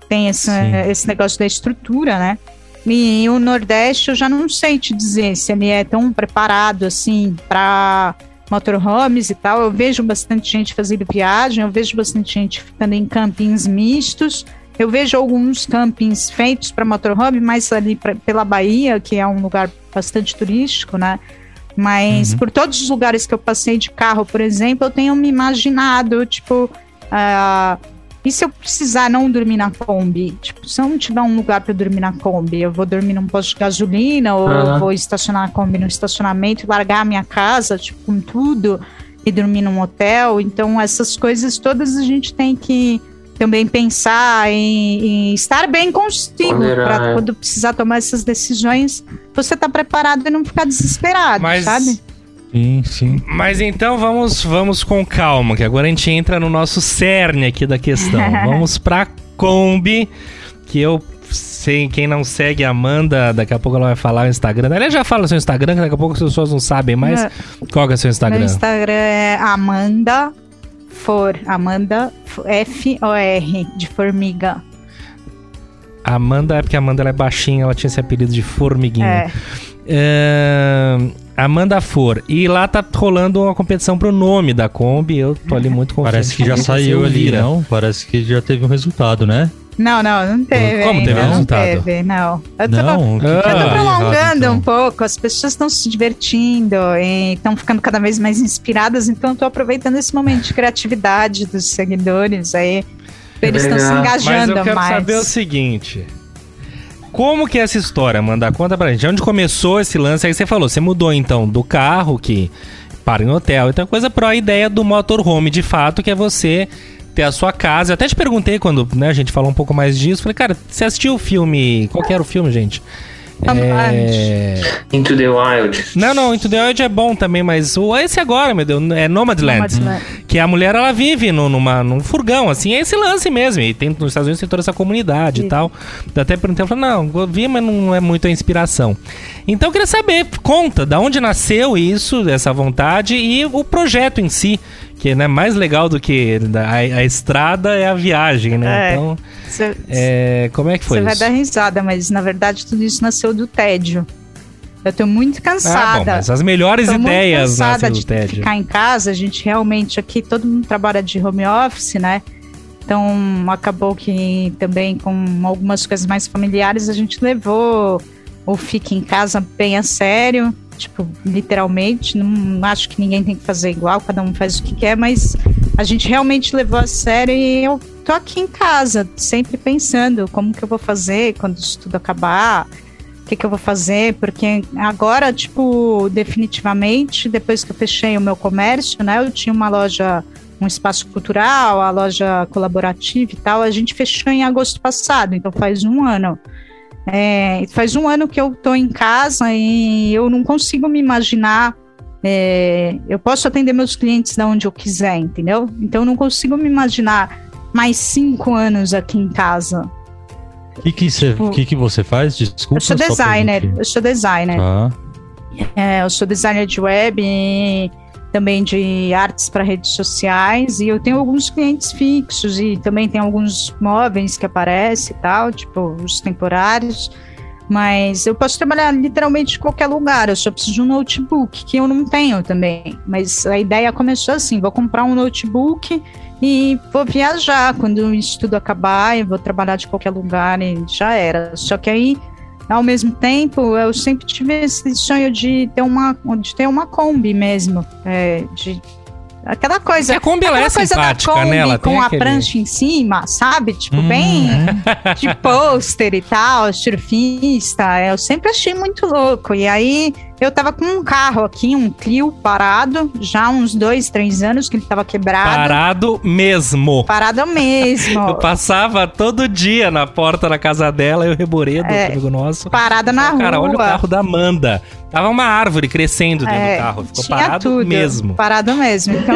Tem esse, Sim. esse negócio da estrutura, né? E o Nordeste eu já não sei te dizer se ele é tão preparado assim para motorhomes e tal. Eu vejo bastante gente fazendo viagem, eu vejo bastante gente ficando em campings mistos. Eu vejo alguns campings feitos para motorhome, mais ali pra, pela Bahia, que é um lugar bastante turístico, né? Mas Uhum. por todos os lugares que eu passei de carro, por exemplo, eu tenho me imaginado, tipo, ah, e se eu precisar não dormir na Kombi? Tipo, se eu não tiver um lugar para dormir na Kombi, eu vou dormir num posto de gasolina ou eu vou estacionar a Kombi no estacionamento e largar a minha casa, tipo, com tudo e dormir num hotel. Então, essas coisas todas a gente tem que também pensar em, em estar bem consigo para é. quando precisar tomar essas decisões, você tá preparado e não ficar desesperado, Mas sabe? Sim, sim. Mas então vamos, vamos com calma, que agora a gente entra no nosso cerne aqui da questão. vamos pra Kombi, que eu sei, quem não segue a Amanda, daqui a pouco ela vai falar o Instagram. Ela já fala o seu Instagram, que daqui a pouco as pessoas não sabem mais. Meu- Qual que é o seu Instagram? Meu Instagram é Amanda For. Amanda F-O-R, de formiga. Amanda é porque a Amanda ela é baixinha, ela tinha esse apelido de formiguinha. É. É, Amanda For. E lá tá rolando uma competição pro nome da Kombi. Eu tô ali muito confiante. Parece que já saiu ali, não? Parece que já teve um resultado, né? Não, não, não teve. Como teve não resultado? teve, não. Eu tô, Não, que Ah. eu tô errado, prolongando então? um pouco, as pessoas estão se divertindo e estão ficando cada vez mais inspiradas, então eu tô aproveitando esse momento de criatividade dos seguidores aí. Eles estão se Legal. Mas engajando eu quero mais. saber o seguinte. Como que é essa história, Amanda? Conta pra gente. Onde começou esse lance? Aí você falou, você mudou então do carro que para em hotel e tal coisa pra ideia do motorhome de fato, que é você ter a sua casa. Eu até te perguntei quando né, a gente falou um pouco mais disso. Falei, cara, você assistiu o filme. Qual que era o filme, gente? É... Into the Wild. Não, não, Into the Wild é bom também, mas o esse agora, meu Deus, é Nomadland. Nomadland. Que a mulher, ela vive no, numa, num furgão, assim, é esse lance mesmo. E tem, nos Estados Unidos tem toda essa comunidade e Isso. tal. Eu até perguntei, falou, não, eu vi, mas não é muito a inspiração. Então eu queria saber, conta, da onde nasceu isso, essa vontade e o projeto em si. Que né, mais legal do que a, a estrada é a viagem, né? É. Então, Você é, como é que foi você vai dar risada, mas na verdade tudo isso nasceu do tédio. Eu tô muito Ah, bom, cansada. mas as melhores Tô muito ideias cansada nascem do de tédio. ficar em casa. A gente realmente aqui, todo mundo trabalha de home office, né? Então acabou que também com algumas coisas mais familiares a gente levou o fique em casa bem a sério, tipo, literalmente. Não acho que ninguém tem que fazer igual, cada um faz o que quer, mas a gente realmente levou a sério e eu tô aqui em casa, sempre pensando como que eu vou fazer quando isso tudo acabar o que, que eu vou fazer, porque agora, tipo, definitivamente, depois que eu fechei o meu comércio, né, eu tinha uma loja, um espaço cultural, a loja colaborativa e tal, a gente fechou em agosto passado, então faz um ano. É, faz um ano que eu tô em casa e eu não consigo me imaginar. é, eu posso atender meus clientes da onde eu quiser, entendeu? Então eu não consigo me imaginar mais cinco anos aqui em casa. O que, que, você, Tipo, que, que você faz? Desculpa. Eu sou designer, eu sou designer. Tá. É, eu sou designer de web e também de artes para redes sociais e eu tenho alguns clientes fixos e também tem alguns móveis que aparecem e tal, tipo os temporários. Mas eu posso trabalhar literalmente em qualquer lugar, eu só preciso de um notebook, que eu não tenho também. Mas a ideia começou assim: vou comprar um notebook e vou viajar. Quando isso tudo acabar, eu vou trabalhar de qualquer lugar e já era. Só que aí ao mesmo tempo, eu sempre tive esse sonho de ter uma, de ter uma Kombi mesmo. É, de, aquela coisa. A Kombi ela é aquela coisa da simpática, Kombi né? Ela com a aquele- prancha em cima, sabe? Tipo, Hum, bem é. de pôster e tal, surfista. Eu sempre achei muito louco. E aí eu tava com um carro aqui, um Clio parado, já há uns dois, três anos que ele tava quebrado. Parado mesmo. Parado mesmo. Eu passava todo dia na porta da casa dela e o Reboredo, É. amigo nosso. Parada na Cara, rua. olha o carro da Amanda. Tava uma árvore crescendo dentro É, do carro. Ficou parado tudo, mesmo. Parado mesmo. Então,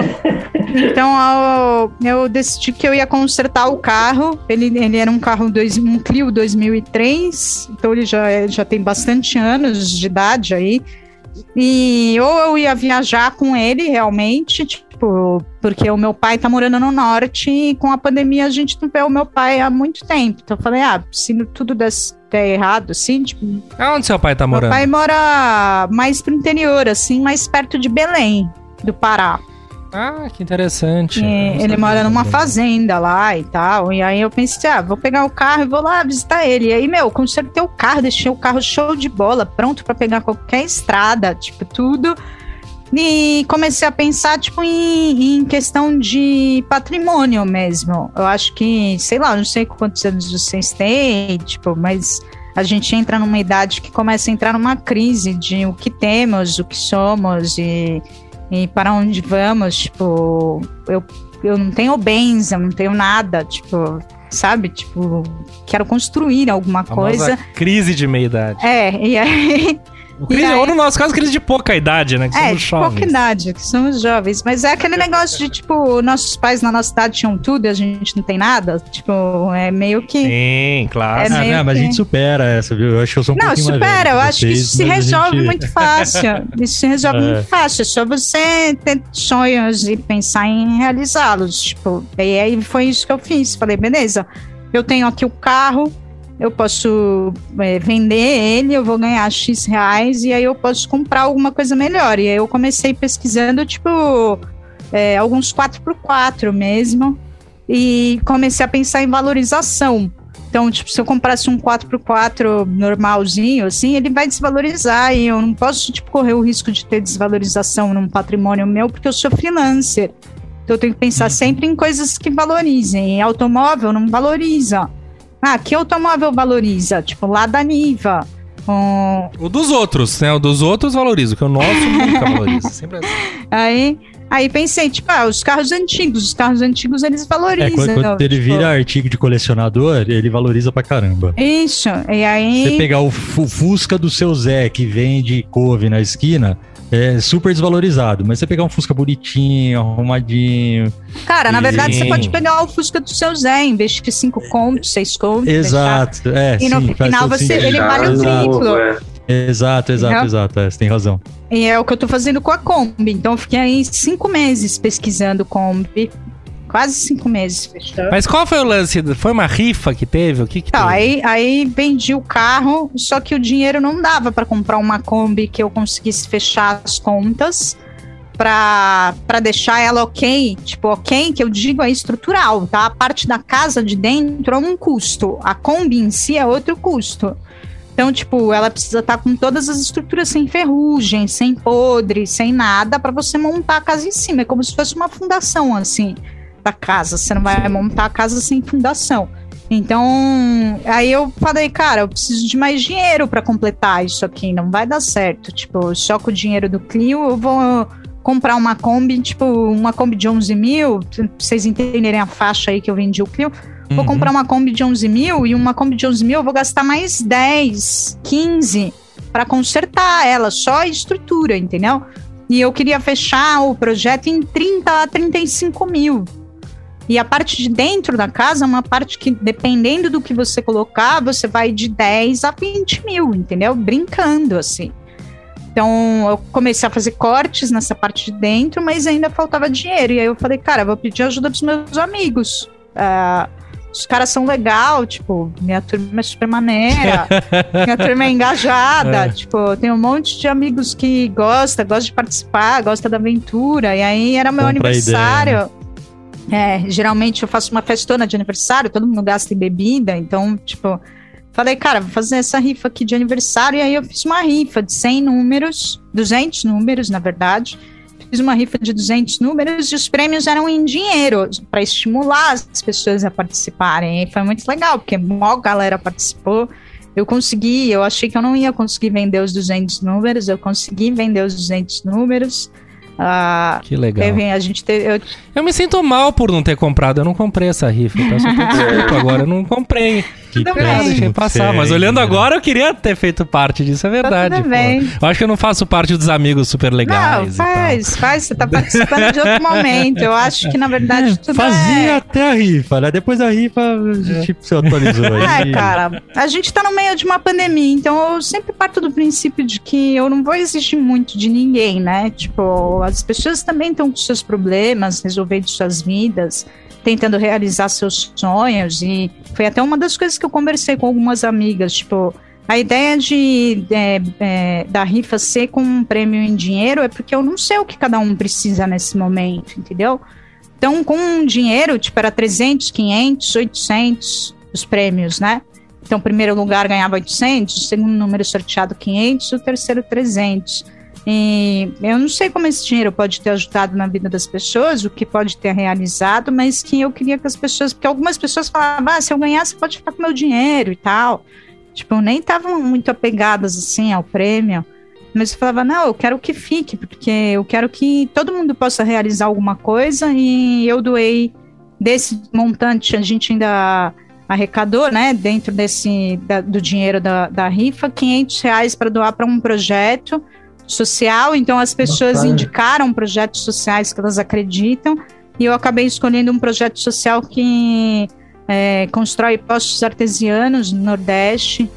então eu, eu decidi que eu ia consertar o carro. Ele, ele era um carro, dois, um Clio 2003, então ele já, já tem bastante anos de idade aí. E ou eu ia viajar com ele realmente, tipo, porque o meu pai tá morando no norte e com a pandemia a gente não vê o meu pai há muito tempo. Então eu falei, ah, se tudo der, der errado, assim, tipo, Aonde seu pai tá meu morando? pai mora mais pro interior, assim, mais perto de Belém, do Pará. Ah, que interessante. Não ele mora numa fazenda lá e tal. E aí eu pensei, ah, vou pegar o carro e vou lá visitar ele. E aí, meu, consertei o carro, deixei o carro show de bola, pronto pra pegar qualquer estrada, tipo, tudo. E comecei a pensar, tipo, em, em questão de patrimônio mesmo. Eu acho que, sei lá, não sei quantos anos vocês têm, tipo, mas a gente entra numa idade que começa a entrar numa crise de o que temos, o que somos e, e para onde vamos. Tipo, eu, eu não tenho bens, eu não tenho nada, tipo, sabe? Tipo, quero construir alguma coisa. crise de meia-idade. É, e aí, Crise, E aí- Ou no nosso caso, crise de pouca idade, né? Que É, somos de pouca jovens. idade, que somos jovens. Mas é aquele negócio de, tipo, nossos pais na nossa idade tinham tudo e a gente não tem nada. Tipo, é meio que. Sim, claro. É Ah, não, mas a que- gente supera essa, viu? Eu acho que eu sou um Não, pouquinho mais supera, eu que acho que isso se resolve gente- muito fácil. Isso se resolve É. muito fácil. É só você ter sonhos e pensar em realizá-los. Tipo, e aí foi isso que eu fiz. Falei, beleza, eu tenho aqui o carro, eu posso é, vender ele, eu vou ganhar X reais e aí eu posso comprar alguma coisa melhor. E aí eu comecei pesquisando, tipo, é, alguns 4x4 mesmo. E comecei a pensar em valorização. Então, tipo, se eu comprasse um 4x4 normalzinho, assim, ele vai desvalorizar e eu não posso, tipo, correr o risco de ter desvalorização num patrimônio meu porque eu sou freelancer. Então, eu tenho que pensar sempre em coisas que valorizem. E automóvel não valoriza. Ah, que automóvel valoriza? Tipo, lá da Niva. Um, O dos outros, né? O dos outros valoriza, que o nosso nunca valoriza. Sempre assim. aí, aí pensei, tipo, ah, os carros antigos. Os carros antigos, eles É, valorizam. quando, quando ele tipo, vira artigo de colecionador, ele valoriza pra caramba. Isso. E aí... Você pegar o fu- Fusca do seu Zé, que vende couve na esquina, é super desvalorizado. Mas você pegar um Fusca bonitinho, arrumadinho. Cara, na verdade, você pode pegar o Fusca do seu Zé, investir 5 contos, 6 contos. Exato. É, E no sim, final você- sentido. ele vale o Exato. triplo. É. Exato, exato, Uhum. exato. É, você tem razão. E é o que eu tô fazendo com a Kombi. Então, eu fiquei aí 5 meses pesquisando Kombi. Quase 5 meses fechando. Mas qual foi o lance? Foi uma rifa que teve? O que que Então, teve? aí, aí vendi o carro, só que o dinheiro não dava para comprar uma Kombi que eu conseguisse fechar as contas para deixar ela ok. Tipo, ok, que eu digo é estrutural, tá? A parte da casa de dentro é um custo, a Kombi em si é outro custo. Então, tipo, ela precisa estar com todas as estruturas sem ferrugem, sem podre, sem nada, para você montar a casa em cima. É como se fosse uma fundação, assim, da casa. Você não vai montar a casa sem fundação. Então, aí eu falei, cara, eu preciso de mais dinheiro para completar isso aqui, não vai dar certo. Tipo, só com o dinheiro do Clio eu vou comprar uma Kombi, tipo, uma Kombi de 11 mil, pra vocês entenderem a faixa aí que eu vendi o Clio. Vou Uhum. comprar uma Kombi de 11 mil e uma Kombi de 11 mil eu vou gastar mais 10, 15 para consertar ela, só a estrutura, entendeu? E eu queria fechar o projeto em 30 a 35 mil. E a parte de dentro da casa é uma parte que, dependendo do que você colocar, você vai de 10 a 20 mil, entendeu? Brincando, assim. Então, eu comecei a fazer cortes nessa parte de dentro, mas ainda faltava dinheiro. E aí eu falei, cara, vou pedir ajuda dos meus amigos. Ah, os caras são legal, tipo, minha turma é super maneira, minha turma é engajada, tipo, tem um monte de amigos que gosta, gosta de participar, gosta da aventura. E aí era meu Compra a aniversário. É, geralmente eu faço uma festona de aniversário, todo mundo gasta em bebida, então, tipo, falei, cara, vou fazer essa rifa aqui de aniversário, e aí eu fiz uma rifa de 100 números, 200 números, na verdade, fiz uma rifa de 200 números e os prêmios eram em dinheiro, para estimular as pessoas a participarem, e foi muito legal, porque mó galera participou, eu consegui, eu achei que eu não ia conseguir vender os 200 números, eu consegui vender os 200 números, ah, Que legal. teve, a gente teve, eu Eu me sinto mal por não ter comprado. Eu não comprei essa rifa. Eu peço até desculpa agora. Eu não comprei. Que Tudo péssimo bem. Deixei passar. Mas é, olhando agora, eu queria ter feito parte disso. É verdade. tudo pô. bem. Eu acho que eu não faço parte dos amigos super legais. Não, e tal. faz, faz. Você tá participando de outro momento. Eu acho que, na verdade, É, tudo fazia é... até a rifa, né? Depois da rifa, tipo, você atualizou aí. É, cara, a gente tá no meio de uma pandemia, então eu sempre parto do princípio de que eu não vou exigir muito de ninguém, né? Tipo, as pessoas também estão com seus problemas, resolvendo suas vidas, tentando realizar seus sonhos, e foi até uma das coisas que eu conversei com algumas amigas, tipo, a ideia de é, é, da rifa ser com um prêmio em dinheiro é porque eu não sei o que cada um precisa nesse momento, entendeu? Então, com dinheiro, tipo, era 300, 500, 800 os prêmios, né? Então, o primeiro lugar ganhava 800, o segundo número sorteado 500, o terceiro 300. E eu não sei como esse dinheiro pode ter ajudado na vida das pessoas, o que pode ter realizado, mas que eu queria que as pessoas, porque algumas pessoas falavam, ah, se eu ganhar, você pode ficar com meu dinheiro e tal. Tipo, nem estavam muito apegadas assim ao prêmio. Mas eu falava, não, eu quero que fique, porque eu quero que todo mundo possa realizar alguma coisa e eu doei desse montante, a gente ainda arrecadou, né, dentro desse da, do dinheiro da, da rifa, 500 reais para doar para um projeto social. Então as pessoas Bacana. indicaram projetos sociais que elas acreditam e eu acabei escolhendo um projeto social que é, constrói postos artesianos no Nordeste.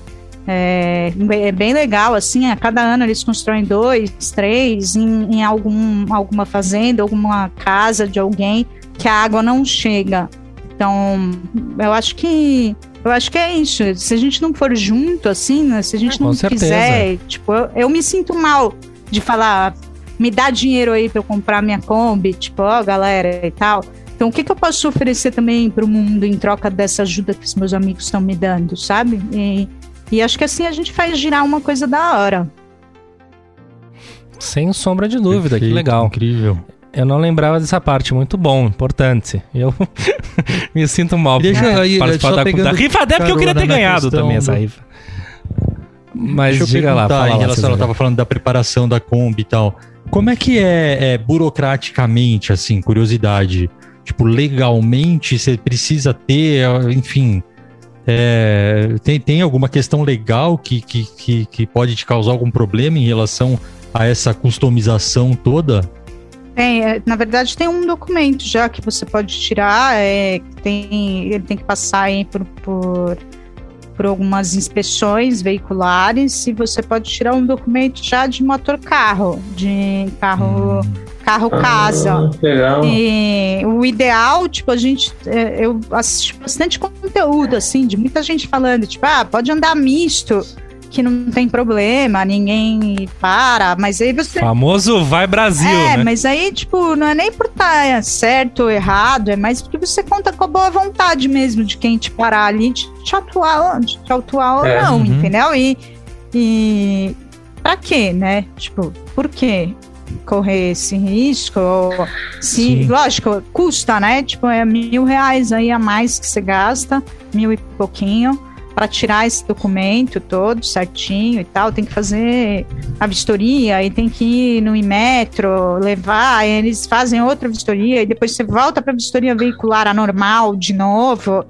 É, é, bem legal, assim, a cada ano eles constroem dois, três em, em algum, alguma fazenda, alguma casa de alguém que a água não chega. Então, eu acho que eu acho que é isso. Se a gente não for junto, assim, né? se a gente não quiser, tipo, eu, eu, me sinto mal de falar, me dá dinheiro aí para eu comprar minha Kombi, tipo, ó, galera e tal. Então, o que, que eu posso oferecer também para o mundo em troca dessa ajuda que os meus amigos estão me dando, sabe? E, e acho que assim a gente faz girar uma coisa da hora. Sem sombra de dúvida, Perfeito, que legal. Incrível. Eu não lembrava dessa parte, muito bom, importante. Eu me sinto mal Deixa por aí, participar da, da rifa até porque eu queria ter ganhado também essa rifa. Mas Deixa diga lá, fala em relação, ela estava falando da preparação da Kombi e tal. Como é que é, é burocraticamente, assim, curiosidade? Tipo, legalmente você precisa ter, enfim, é, tem, tem alguma questão legal que, que, que, que, pode te causar algum problema em relação a essa customização toda? Tem, é, na verdade tem um documento já que você pode tirar, é, tem, ele tem que passar por, por, por algumas inspeções veiculares e você pode tirar um documento já de motor carro, de carro hum. carro casa. Ah, legal. E o ideal, tipo, a gente é, eu assisti bastante conteúdo assim de muita gente falando, tipo, ah, pode andar misto que não tem problema, ninguém para, mas aí você. Famoso vai Brasil. É, né? mas aí, tipo, não é nem por estar tá certo ou errado, é mais porque você conta com a boa vontade mesmo de quem te parar ali, de te atuar, de te atuar é. ou não, uhum. entendeu? E, e pra quê, né? Tipo, por quê? correr esse risco. Se, Sim. lógico, custa, né? Tipo, é mil reais aí a mais que você gasta, mil e pouquinho para tirar esse documento todo certinho e tal, tem que fazer a vistoria e tem que ir no Imetro, levar, eles fazem outra vistoria e depois você volta para a vistoria veicular anormal de novo.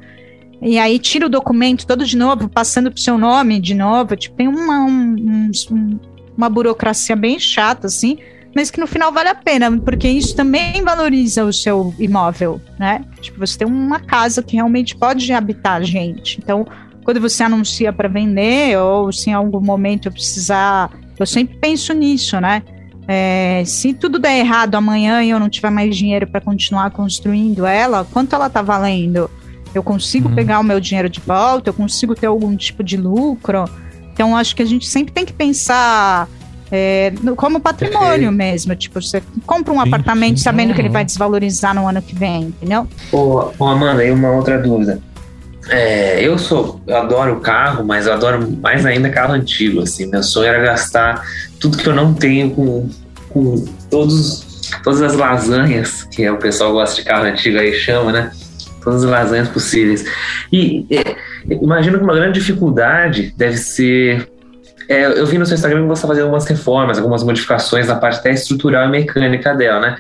E aí tira o documento todo de novo, passando pro seu nome de novo. Tipo, tem uma, um, um, uma burocracia bem chata, assim, mas que no final vale a pena, porque isso também valoriza o seu imóvel, né? Tipo, você tem uma casa que realmente pode habitar gente. Então, quando você anuncia para vender ou se em algum momento eu precisar, eu sempre penso nisso, né? É, se tudo der errado amanhã e eu não tiver mais dinheiro para continuar construindo ela, quanto ela tá valendo? Eu consigo uhum. pegar o meu dinheiro de volta? Eu consigo ter algum tipo de lucro? Então, acho que a gente sempre tem que pensar é, como patrimônio mesmo. Tipo, você compra um sim, apartamento sim, sabendo que ele vai desvalorizar no ano que vem, entendeu? Ô, ô Amanda, e uma outra dúvida. É, eu sou, eu adoro carro, mas eu adoro mais ainda carro antigo. Assim, meu sonho era gastar tudo que eu não tenho com, com todos, todas as lasanhas que o pessoal gosta de carro antigo aí chama, né? Todas as lasanhas possíveis. E é, imagino que uma grande dificuldade deve ser. É, eu vi no seu Instagram que você está fazendo algumas reformas, algumas modificações na parte até estrutural e mecânica dela, né?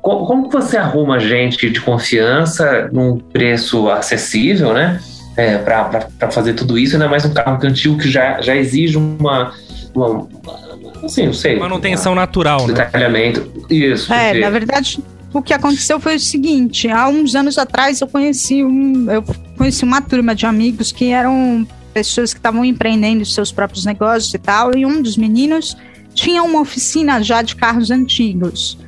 Como, como você arruma gente de confiança num preço acessível, né? É, para fazer tudo isso, ainda mais um carro antigo que já, já exige uma, uma, assim, não sei. Manutenção uma, natural, um detalhamento. né? Isso. É, porque... na verdade, o que aconteceu foi o seguinte: há uns anos atrás eu conheci um, eu conheci uma turma de amigos que eram pessoas que estavam empreendendo seus próprios negócios e tal, e um dos meninos tinha uma oficina já de carros antigos.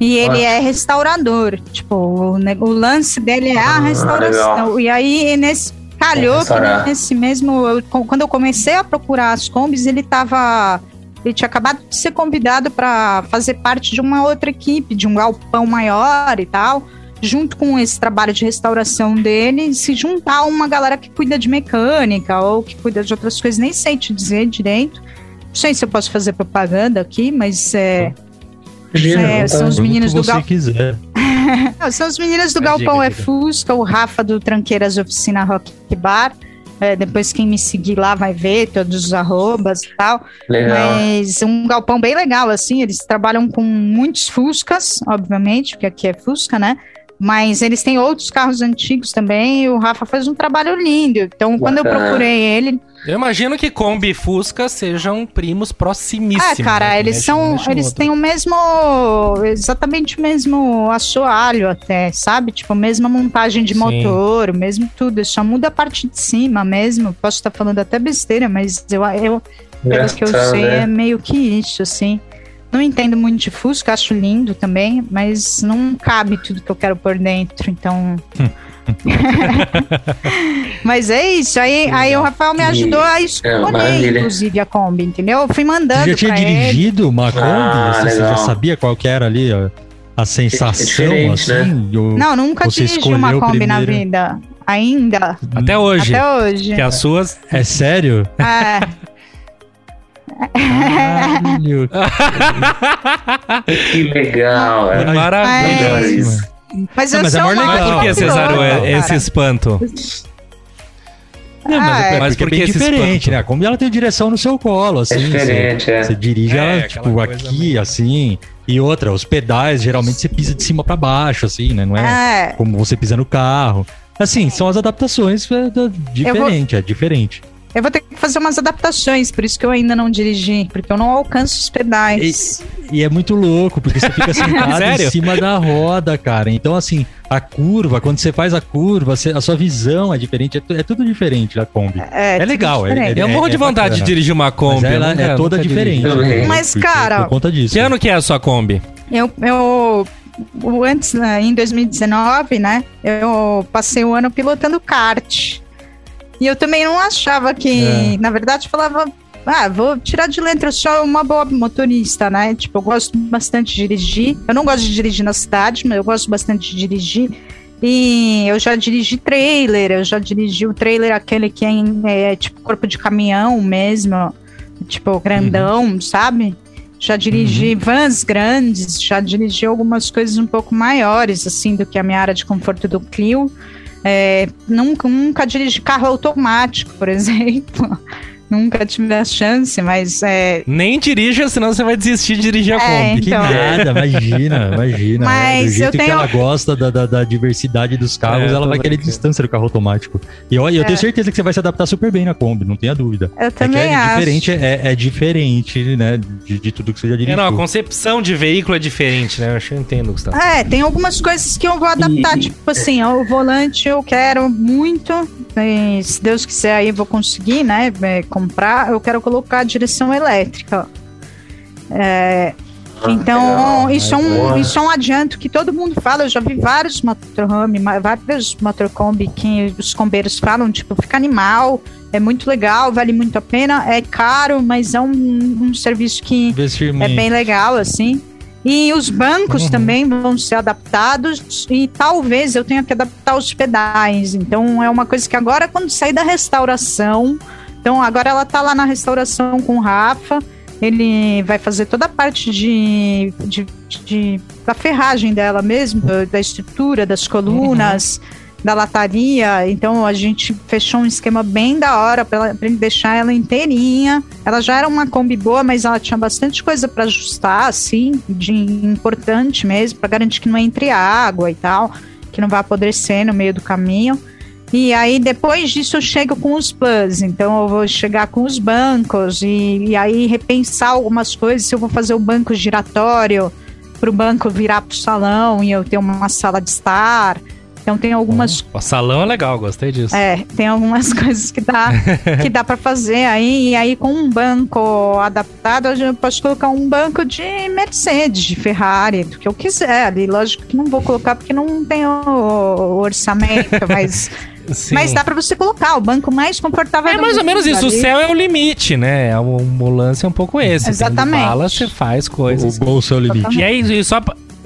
E ele é restaurador. Tipo, o, o, lance dele é a ah, restauração. Ah, e aí, nesse. Calhou que nesse mesmo. Eu, quando eu comecei a procurar as combis, ele tava. Ele tinha acabado de ser convidado para fazer parte de uma outra equipe, de um galpão maior e tal. Junto com esse trabalho de restauração dele, se juntar uma galera que cuida de mecânica ou que cuida de outras coisas, nem sei te dizer direito. Não sei se eu posso fazer propaganda aqui, mas é. Imagina, é, são os meninos do Galpão. são os meninos do Galpão é Fusca, o Rafa do Tranqueiras Oficina Rock Bar. É, depois quem me seguir lá vai ver todos os arrobas e tal. Legal. Mas um galpão bem legal, assim. Eles trabalham com muitos Fuscas, obviamente, porque aqui é Fusca, né? Mas eles têm outros carros antigos também. E o Rafa faz um trabalho lindo. Então, quando eu procurei ele, Eu imagino que Kombi e Fusca sejam primos proximíssimos. É, cara, né? eles Mexe- são. mexe Eles outro. têm o mesmo. Exatamente o mesmo assoalho, até, sabe? Tipo, a mesma montagem de Sim. motor, o mesmo tudo. Só muda a parte de cima mesmo. Posso estar falando até besteira, mas eu, eu pelo que eu Engraçado, sei, né? é meio que isso, assim. Não entendo muito de Fusca, acho lindo também, mas não cabe tudo que eu quero por dentro, então. mas é isso. Aí, aí o Rafael me ajudou a escolher, maravilha. inclusive, a Kombi, entendeu? Eu fui mandando. Você já tinha pra ele. dirigido uma Kombi? Ah, Assim, você já sabia qual que era ali ó, a sensação, diferente, assim? Ou- Não, nunca dirigi uma Kombi na vida. Ainda. Até hoje. Até hoje. Que as suas. É sério? É. Caralho, Que legal. É. Maravilhoso. Isso. Mas Não, eu mas é sou mó uma legal. Mas por que, Cesário, é- esse espanto? Não, mas, Ah, é, é. Mas porque por é bem diferente, espanto? né? A Kombi ela tem direção no seu colo, assim. É diferente, você, é. você dirige É, ela, tipo, aqui, meio- assim. E outra, os pedais, geralmente você pisa de cima pra baixo, assim, né? Não é, É. como você pisa no carro. Assim, são as adaptações é, da- diferente, é diferente. Eu vou ter que fazer umas adaptações, por isso que eu ainda não dirigi, porque eu não alcanço os pedais. E é muito louco, porque você fica sentado em cima da roda, cara. Então, assim, a curva, quando você faz a curva, você- a sua visão é diferente, é, é tudo diferente da Kombi. É, tudo legal, é, é- Eu morro de vontade bacana. de dirigir uma Kombi. Mas ela é toda diferente. Também. Mas, cara, Por conta disso. Que ano que é a sua Kombi? Eu, eu antes, né, em 2019, né, eu passei o ano pilotando kart. E eu também não achava que, É. na verdade, eu falava, ah, vou tirar de letra, eu sou uma boa motorista, né? Tipo, eu gosto bastante de dirigir. Eu não gosto de dirigir na cidade, mas eu gosto bastante de dirigir. E eu já dirigi trailer, eu já dirigi o trailer aquele que é, é tipo corpo de caminhão mesmo, tipo grandão, sabe? Já dirigi vans grandes, já dirigi algumas coisas um pouco maiores, assim, do que a minha área de conforto do Clio. É, nunca, nunca dirigi carro automático, por exemplo. Nunca tive a chance, mas é, Nem dirija, senão você vai desistir de dirigir a É, Kombi. Que então. nada, imagina, imagina. Mas é, do jeito eu tenho- que ela gosta da, da, da diversidade dos carros, É, ela vai querer distância do carro automático. E olha, eu É. tenho certeza que você vai se adaptar super bem na Kombi, não tenha dúvida. eu É que também é acho. diferente, é, é diferente, né, de, de tudo que você já É, dirigiu. não, a concepção de veículo é diferente, né? Eu acho que eu entendo, Gustavo. É, tem algumas coisas que eu vou adaptar, E- tipo assim, ó, o volante eu quero muito, se Deus quiser aí eu vou conseguir, né, é, comprar, eu quero colocar a direção elétrica. É, então, legal, isso, é um, isso é um adianto que todo mundo fala, eu já vi vários motorhome, vários motorcombi que os combeiros falam, tipo, fica animal, é muito legal, vale muito a pena, é caro, mas é um, um serviço que é bem legal, assim. E os bancos Uhum. também vão ser adaptados e talvez eu tenha que adaptar os pedais. Então é uma coisa que agora, quando sair da restauração, então agora ela tá lá na restauração com o Rafa. Ele vai fazer toda a parte de, de, de- da ferragem dela mesmo, da- da estrutura, das colunas, da lataria. Então a gente fechou um esquema bem da hora para ele deixar ela inteirinha. Ela já era uma Kombi boa, mas ela tinha bastante coisa para ajustar, assim, de importante mesmo, para garantir que não entre água e tal, que não vai apodrecer no meio do caminho. E aí, depois disso, eu chego com os plus. Então, eu vou chegar com os bancos e, e aí repensar algumas coisas. Se eu vou fazer o banco giratório para o banco virar para o salão e eu ter uma sala de estar. Então, tem algumas O salão é legal, gostei disso. é, tem algumas coisas que dá, que dá para fazer aí. E aí, com um banco adaptado, eu posso colocar um banco de Mercedes, de Ferrari, do que eu quiser ali. Lógico que não vou colocar porque não tenho o orçamento, mas, Sim. mas dá para você colocar o banco mais confortável É mais ou menos isso. O ali. céu é o limite, né? O, o lance é um pouco esse. Exatamente. Tendo bala, você faz coisas. O bolso é o limite. E aí, e só.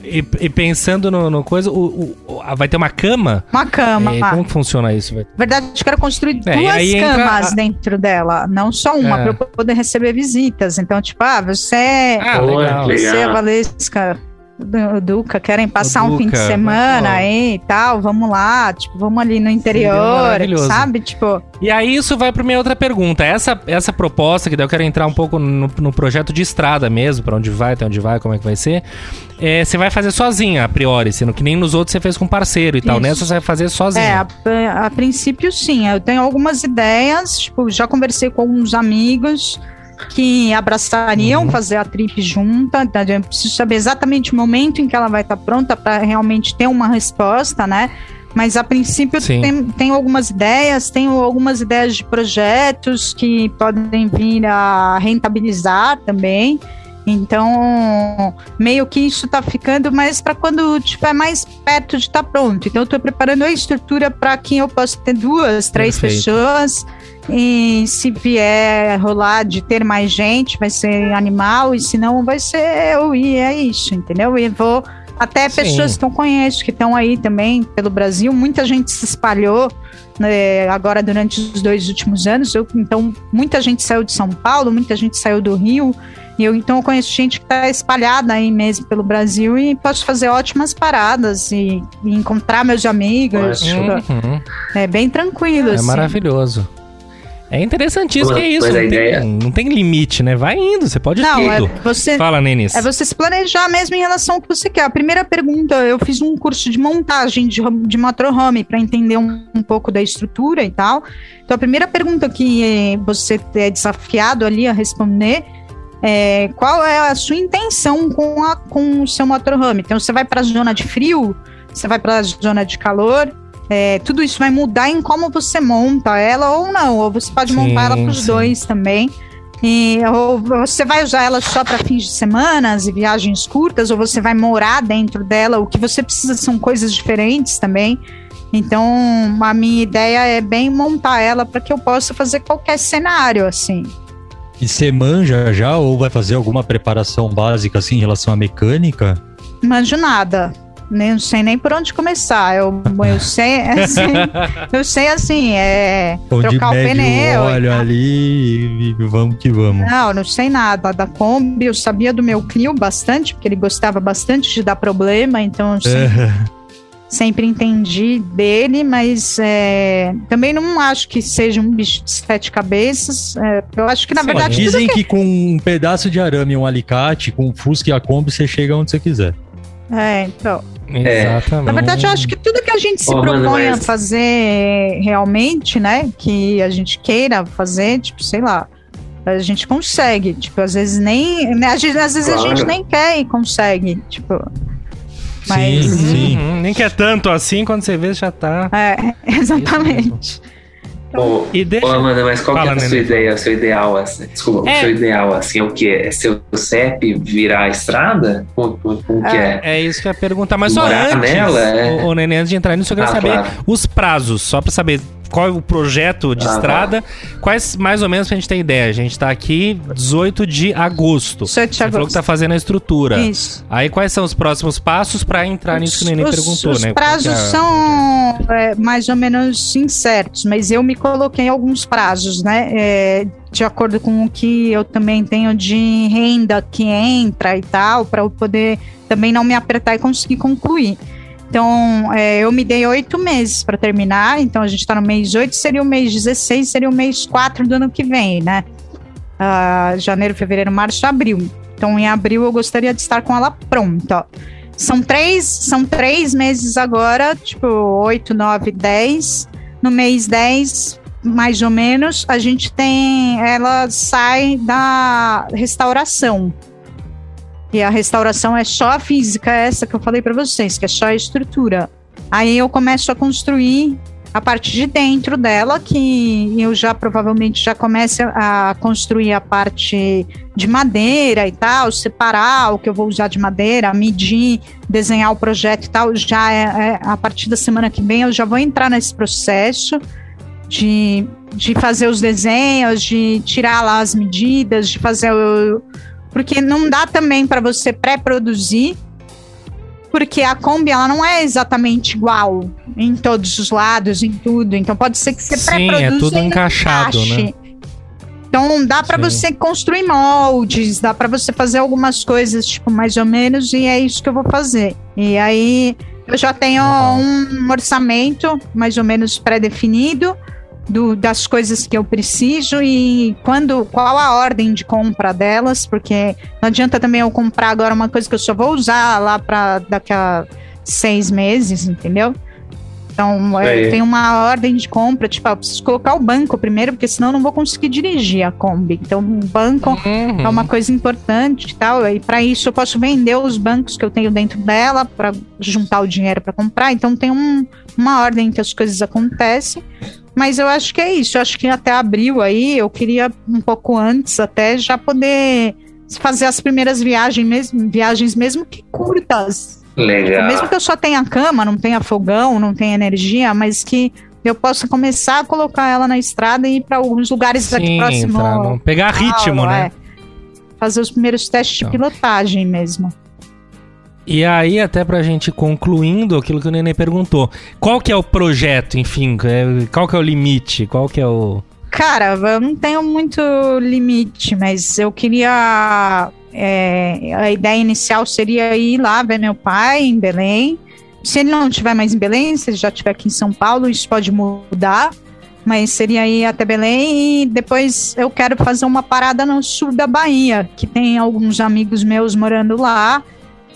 E, e pensando no, no coisa, o, o- o- vai ter uma cama? Uma cama. É, como que funciona isso? Na verdade, eu quero construir É, duas entra camas a- dentro dela, não só uma, É. para eu poder receber visitas. Então, tipo, ah, você, Ah, Boa, legal. você, a Valesca, do- Duca, querem passar O um fim de Duca, semana aí e tal, vamos lá, tipo, vamos ali no interior, sabe? Tipo, E aí isso vai pra minha outra pergunta. Essa, essa proposta, que daí eu quero entrar um pouco no, no projeto de estrada mesmo, pra onde vai, até onde vai, como é que vai ser. É, você vai fazer sozinha, a priori, sendo que nem nos outros você fez com parceiro e tal. Isso. Nessa você vai fazer é, sozinha. a, a princípio sim, eu tenho algumas ideias, tipo, já conversei com alguns amigos que abraçariam Uhum. fazer a trip junta, tá? eu preciso saber exatamente o momento em que ela vai estar pronta para realmente ter uma resposta, né? Mas a princípio tem, tenho algumas ideias, tenho algumas ideias de projetos que podem vir a rentabilizar também. Então, meio que isso tá ficando mais para quando estiver mais perto de estar pronto. Então, eu tô preparando a estrutura para que eu possa ter duas, três Perfeito. pessoas. E se vier rolar de ter mais gente, vai ser animal, e se não, vai ser eu. E é isso, entendeu? E vou. Até Sim. pessoas que eu conheço, que estão aí também pelo Brasil, muita gente se espalhou né, agora durante os dois últimos anos. Eu, então, muita gente saiu de São Paulo, muita gente saiu do Rio. E eu então eu conheço gente que está espalhada aí mesmo pelo Brasil e posso fazer ótimas paradas e, e encontrar meus amigos. Uhum. É bem tranquilo. É assim. maravilhoso. É interessantíssimo que é isso. Não ideia- tem, não tem limite, né? Vai indo, você pode Não, é tudo. você, Fala, Nenis. é você se planejar mesmo em relação ao que você quer. A primeira pergunta, eu fiz um curso de montagem de, de motorhome para entender um, um pouco da estrutura e tal. Então, a primeira pergunta que eh, você é desafiado ali a responder é qual é a sua intenção com, a, com o seu motorhome. Então, você vai para a zona de frio, você vai para a zona de calor. É, tudo isso vai mudar em como você monta ela ou não, ou você pode Sim, montar ela para os dois também. E, ou você vai usar ela só para fins de semanas e viagens curtas, ou você vai morar dentro dela. O que você precisa são coisas diferentes também. Então, a minha ideia é bem montar ela para que eu possa fazer qualquer cenário, assim. E você manja já ou vai fazer alguma preparação básica assim em relação à mecânica? Manjo nada. Nem não sei nem por onde começar. Eu, eu sei, assim, eu sei assim, é Onde trocar o pneu. o óleo tal. ali e vamos que vamos. Não, não sei nada da Kombi. Eu sabia do meu Clio bastante, porque ele gostava bastante de dar problema, então eu sempre, É, sempre entendi dele, mas é, também não acho que seja um bicho de sete cabeças. é, eu acho que, na Sim. verdade, dizem que com um pedaço de arame e um alicate, com o Fusca e a Kombi, você chega onde você quiser. É, então. Exatamente. Na verdade, eu acho que tudo que a gente se Ô, mano, propõe a mas- fazer realmente, né? Que a gente queira fazer, tipo, sei lá. A gente consegue. Tipo, às vezes nem. né, às vezes, vezes a Claro. gente nem quer e consegue. Tipo. Mas. Sim, sim. Uhum, nem que é tanto assim, quando você vê, já tá. É, exatamente. Ô, E deixa. ô, Amanda, mas qual que Fala, é a sua ideia, o seu ideal, assim? Desculpa, É. o seu ideal, assim, é o quê? É seu CEP virar a estrada? Como, como, como que é? É isso que eu ia perguntar, mas só antes, nela, é. o, o Nenê, antes de entrar nisso, eu queria Ah, saber claro. os prazos, só pra saber qual é o projeto de Ah, estrada, quais mais ou menos pra gente ter ideia. A gente tá aqui 18 de agosto. Sete de Você falou que agosto. tá fazendo a estrutura. Isso. Aí quais são os próximos passos pra entrar nisso que o Nenê os, perguntou, os né? prazos Qual que é são é, mais ou menos incertos, mas eu me coloquei alguns prazos, né? é, de acordo com o que eu também tenho de renda que entra e tal, para eu poder também não me apertar e conseguir concluir. Então, é, eu me dei oito meses para terminar. Então, a gente está no mês 8, seria o mês 16, seria o mês 4 do ano que vem, né? Ah, janeiro, fevereiro, março, abril. Então, em abril, eu gostaria de estar com ela pronta. São três, são três meses agora, tipo, 8, 9, 10. No mês 10, mais ou menos, a gente tem. Ela sai da restauração. E a restauração é só a física, essa que eu falei para vocês, que é só a estrutura. Aí eu começo a construir a parte de dentro dela, que eu já provavelmente já começo a construir a parte de madeira e tal, separar o que eu vou usar de madeira, medir, desenhar o projeto e tal. Já é, é- a partir da semana que vem eu já vou entrar nesse processo de, de fazer os desenhos, de tirar lá as medidas, de fazer o. Porque não dá também para você pré-produzir, porque a Kombi ela não é exatamente igual em todos os lados, em tudo. Então pode ser que você Sim, é pré-produza tudo encaixado, encaixe. né? Então dá para você construir moldes, dá para você fazer algumas coisas, tipo, mais ou menos, e é isso que eu vou fazer. E aí eu já tenho Legal. um orçamento mais ou menos pré-definido do- das coisas que eu preciso e quando qual a ordem de compra delas, porque não adianta também eu comprar agora uma coisa que eu só vou usar lá para daqui a seis meses, entendeu? Então, Aí. eu tenho uma ordem de compra, tipo, ah, eu preciso colocar o banco primeiro, porque senão eu não vou conseguir dirigir a Kombi. Então, o banco Uhum. é uma coisa importante e tal. E para isso eu posso vender os bancos que eu tenho dentro dela para juntar o dinheiro para comprar. Então tem um- uma ordem que as coisas acontecem. Mas eu acho que é isso. Eu acho que até abril aí eu queria um pouco antes até já poder fazer as primeiras viagens mesmo, viagens mesmo que curtas. Legal. Mesmo que eu só tenha cama, não tenha fogão, não tenha energia, mas que eu possa começar a colocar ela na estrada e ir para alguns lugares aqui Sim, próximo. pra não pegar ritmo, Paulo, né? é. Fazer os primeiros testes de Então. pilotagem mesmo. E aí, até pra gente concluindo aquilo que o Nenê perguntou. Qual que é o projeto, enfim? é- Qual que é o limite? Qual que é o... Cara, eu não tenho muito limite, mas eu queria. é, a ideia inicial seria ir lá ver meu pai em Belém. Se ele não estiver mais em Belém, se ele já estiver aqui em São Paulo, isso pode mudar. Mas seria ir até Belém e depois eu quero fazer uma parada no sul da Bahia, que tem alguns amigos meus morando lá.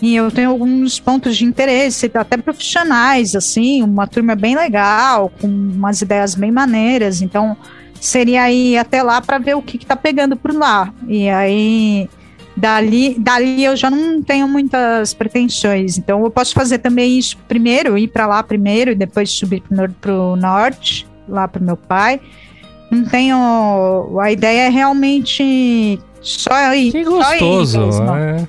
E eu tenho alguns pontos de interesse, até profissionais, assim, uma turma bem legal, com umas ideias bem maneiras. Então, seria ir até lá para ver o que, que tá pegando por lá. E aí, dali, dali eu já não tenho muitas pretensões. Então, eu posso fazer também isso primeiro, ir para lá primeiro e depois subir nor- pro norte, lá pro meu pai. Não tenho. A ideia é realmente só ir. Que só ir gostoso. é.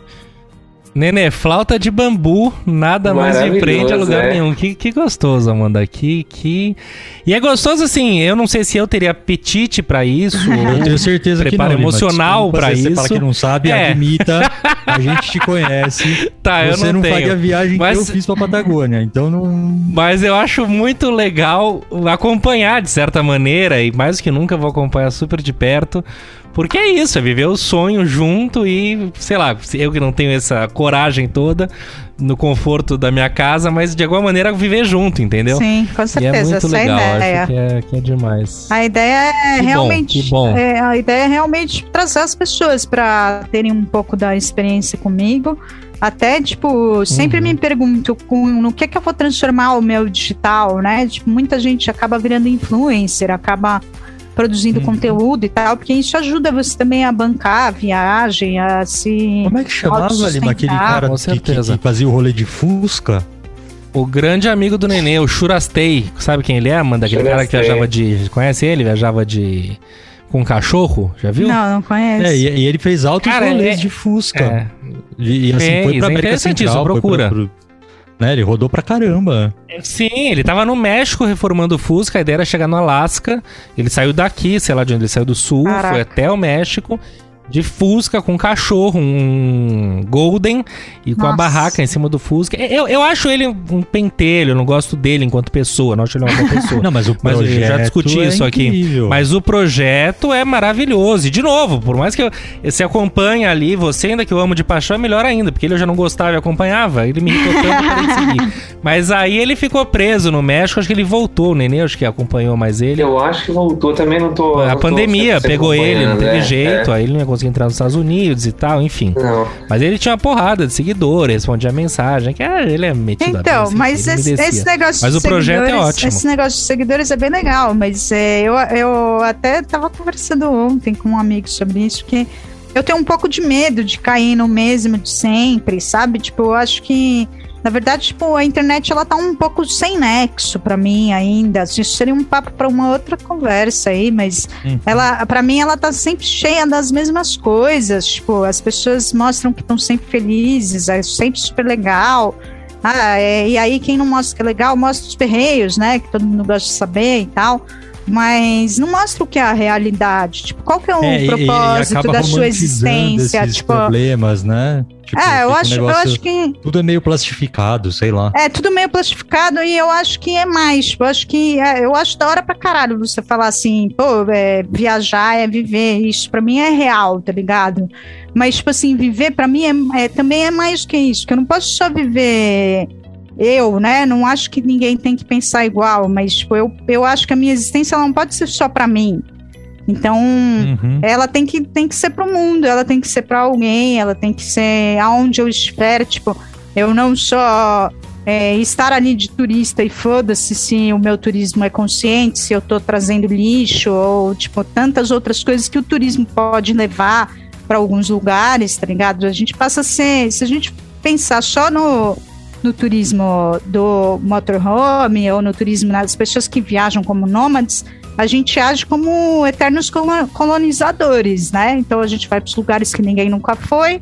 Nenê, flauta de bambu, nada mais me prende a lugar é. nenhum. Que, que gostoso, Amanda. Que, que... E é gostoso assim, eu não sei se eu teria apetite pra isso. Eu tenho certeza que não. Emocional pra se Você isso. fala que não sabe, É. admita. A gente te conhece. tá, eu você não, não, tenho. faria a viagem Mas- que eu fiz pra Patagônia. Então não. Mas eu acho muito legal acompanhar, de certa maneira, e mais do que nunca vou acompanhar super de perto. Porque é isso, é viver o sonho junto e, sei lá, eu que não tenho essa coragem toda no conforto da minha casa, mas de alguma maneira viver junto, entendeu? Sim, com E é certeza. muito essa é legal, a ideia. acho que é, que é demais. A ideia é Que bom, realmente. que bom. é, a ideia é realmente trazer as pessoas para terem um pouco da experiência comigo. Até, tipo, sempre Uhum. me pergunto com- no que que eu vou transformar o meu digital, né? Tipo, muita gente acaba virando influencer, acaba produzindo Uhum. conteúdo e tal, porque isso ajuda você também a bancar a viagem, a se. Como é que chamava, Lima? Aquele cara que, que, que fazia o rolê de Fusca? O grande amigo do Nenê, o Churastei, sabe quem ele é, Amanda? Aquele cara que Churastei. viajava de... Conhece ele? Viajava de... Com um cachorro, já viu? Não, não conhece. É, e, e ele fez altos Cara, rolês é- de Fusca. É. E, e assim, Fez, foi pra é América interessante Central. isso, foi procura. pra- pro- né, ele rodou pra caramba. Sim, ele tava no México reformando o Fusca, a ideia era chegar no Alasca. Ele saiu daqui, sei lá de onde ele saiu do sul, Caraca. foi até o México. De Fusca com um cachorro, um Golden, e com a Nossa. barraca em cima do Fusca. Eu, eu acho ele um pentelho, eu não gosto dele enquanto pessoa, não acho ele uma boa pessoa. Não, mas o Mas eu projeto já discuti é isso aqui. incrível. Mas o projeto é maravilhoso. E, de novo, por mais que eu, você acompanhe ali, você ainda que eu amo de paixão, é melhor ainda, porque ele eu já não gostava e acompanhava. Ele me irritou tanto eu parei de seguir. Mas aí ele ficou preso no México, acho que ele voltou. O Nenê, acho que acompanhou mais ele. Eu acho que voltou também, não tô. a não tô pandemia sempre pegou ele, não teve é, jeito, é. aí ele não ia conseguir entrar nos Estados Unidos e tal, enfim. Não. Mas ele tinha uma porrada de seguidores, respondia mensagem, que ah, ele é metido a Então, besta, mas esse, esse negócio Mas de o projeto é seguidores- ótimo. Esse negócio de seguidores é bem legal, mas é, eu, eu até tava conversando ontem com um amigo sobre isso, que eu tenho um pouco de medo de cair no mesmo de sempre, sabe? Tipo, eu acho que, na verdade, tipo, a internet ela tá um pouco sem nexo pra mim ainda. Isso seria um papo pra uma outra conversa aí, mas Uhum. ela, para mim, ela tá sempre cheia das mesmas coisas. Tipo, as pessoas mostram que estão sempre felizes, é sempre super legal. Ah, é, e aí quem não mostra que é legal, mostra os perreios, né? Que todo mundo gosta de saber e tal. Mas não mostra o que é a realidade. Tipo, qual que é o É, propósito da sua existência? esses Tipo, problemas, né? Tipo, é, eu fica um acho, eu negócio- acho que Tudo é meio plastificado, sei lá. é tudo meio plastificado e eu acho que é mais. Eu acho que é, eu acho da hora pra caralho você falar assim, pô, é, viajar é viver. Isso pra mim é real, tá ligado? Mas, tipo assim, viver pra mim é, é- também é mais que isso, que eu não posso só viver eu, né? Não acho que ninguém tem que pensar igual, mas tipo, eu, eu acho que a minha existência ela não pode ser só pra mim. Então, Uhum. ela tem que, tem que ser pro mundo, ela tem que ser pra alguém, ela tem que ser aonde eu estiver, tipo, eu não só é, estar ali de turista e foda-se se o meu turismo é consciente, se eu tô trazendo lixo ou, tipo, tantas outras coisas que o turismo pode levar para alguns lugares, tá ligado? A gente passa a ser, se a gente pensar só no, no turismo do motorhome ou no turismo das pessoas que viajam como nômades, a gente age como eternos colo- colonizadores, né? Então a gente vai para os lugares que ninguém nunca foi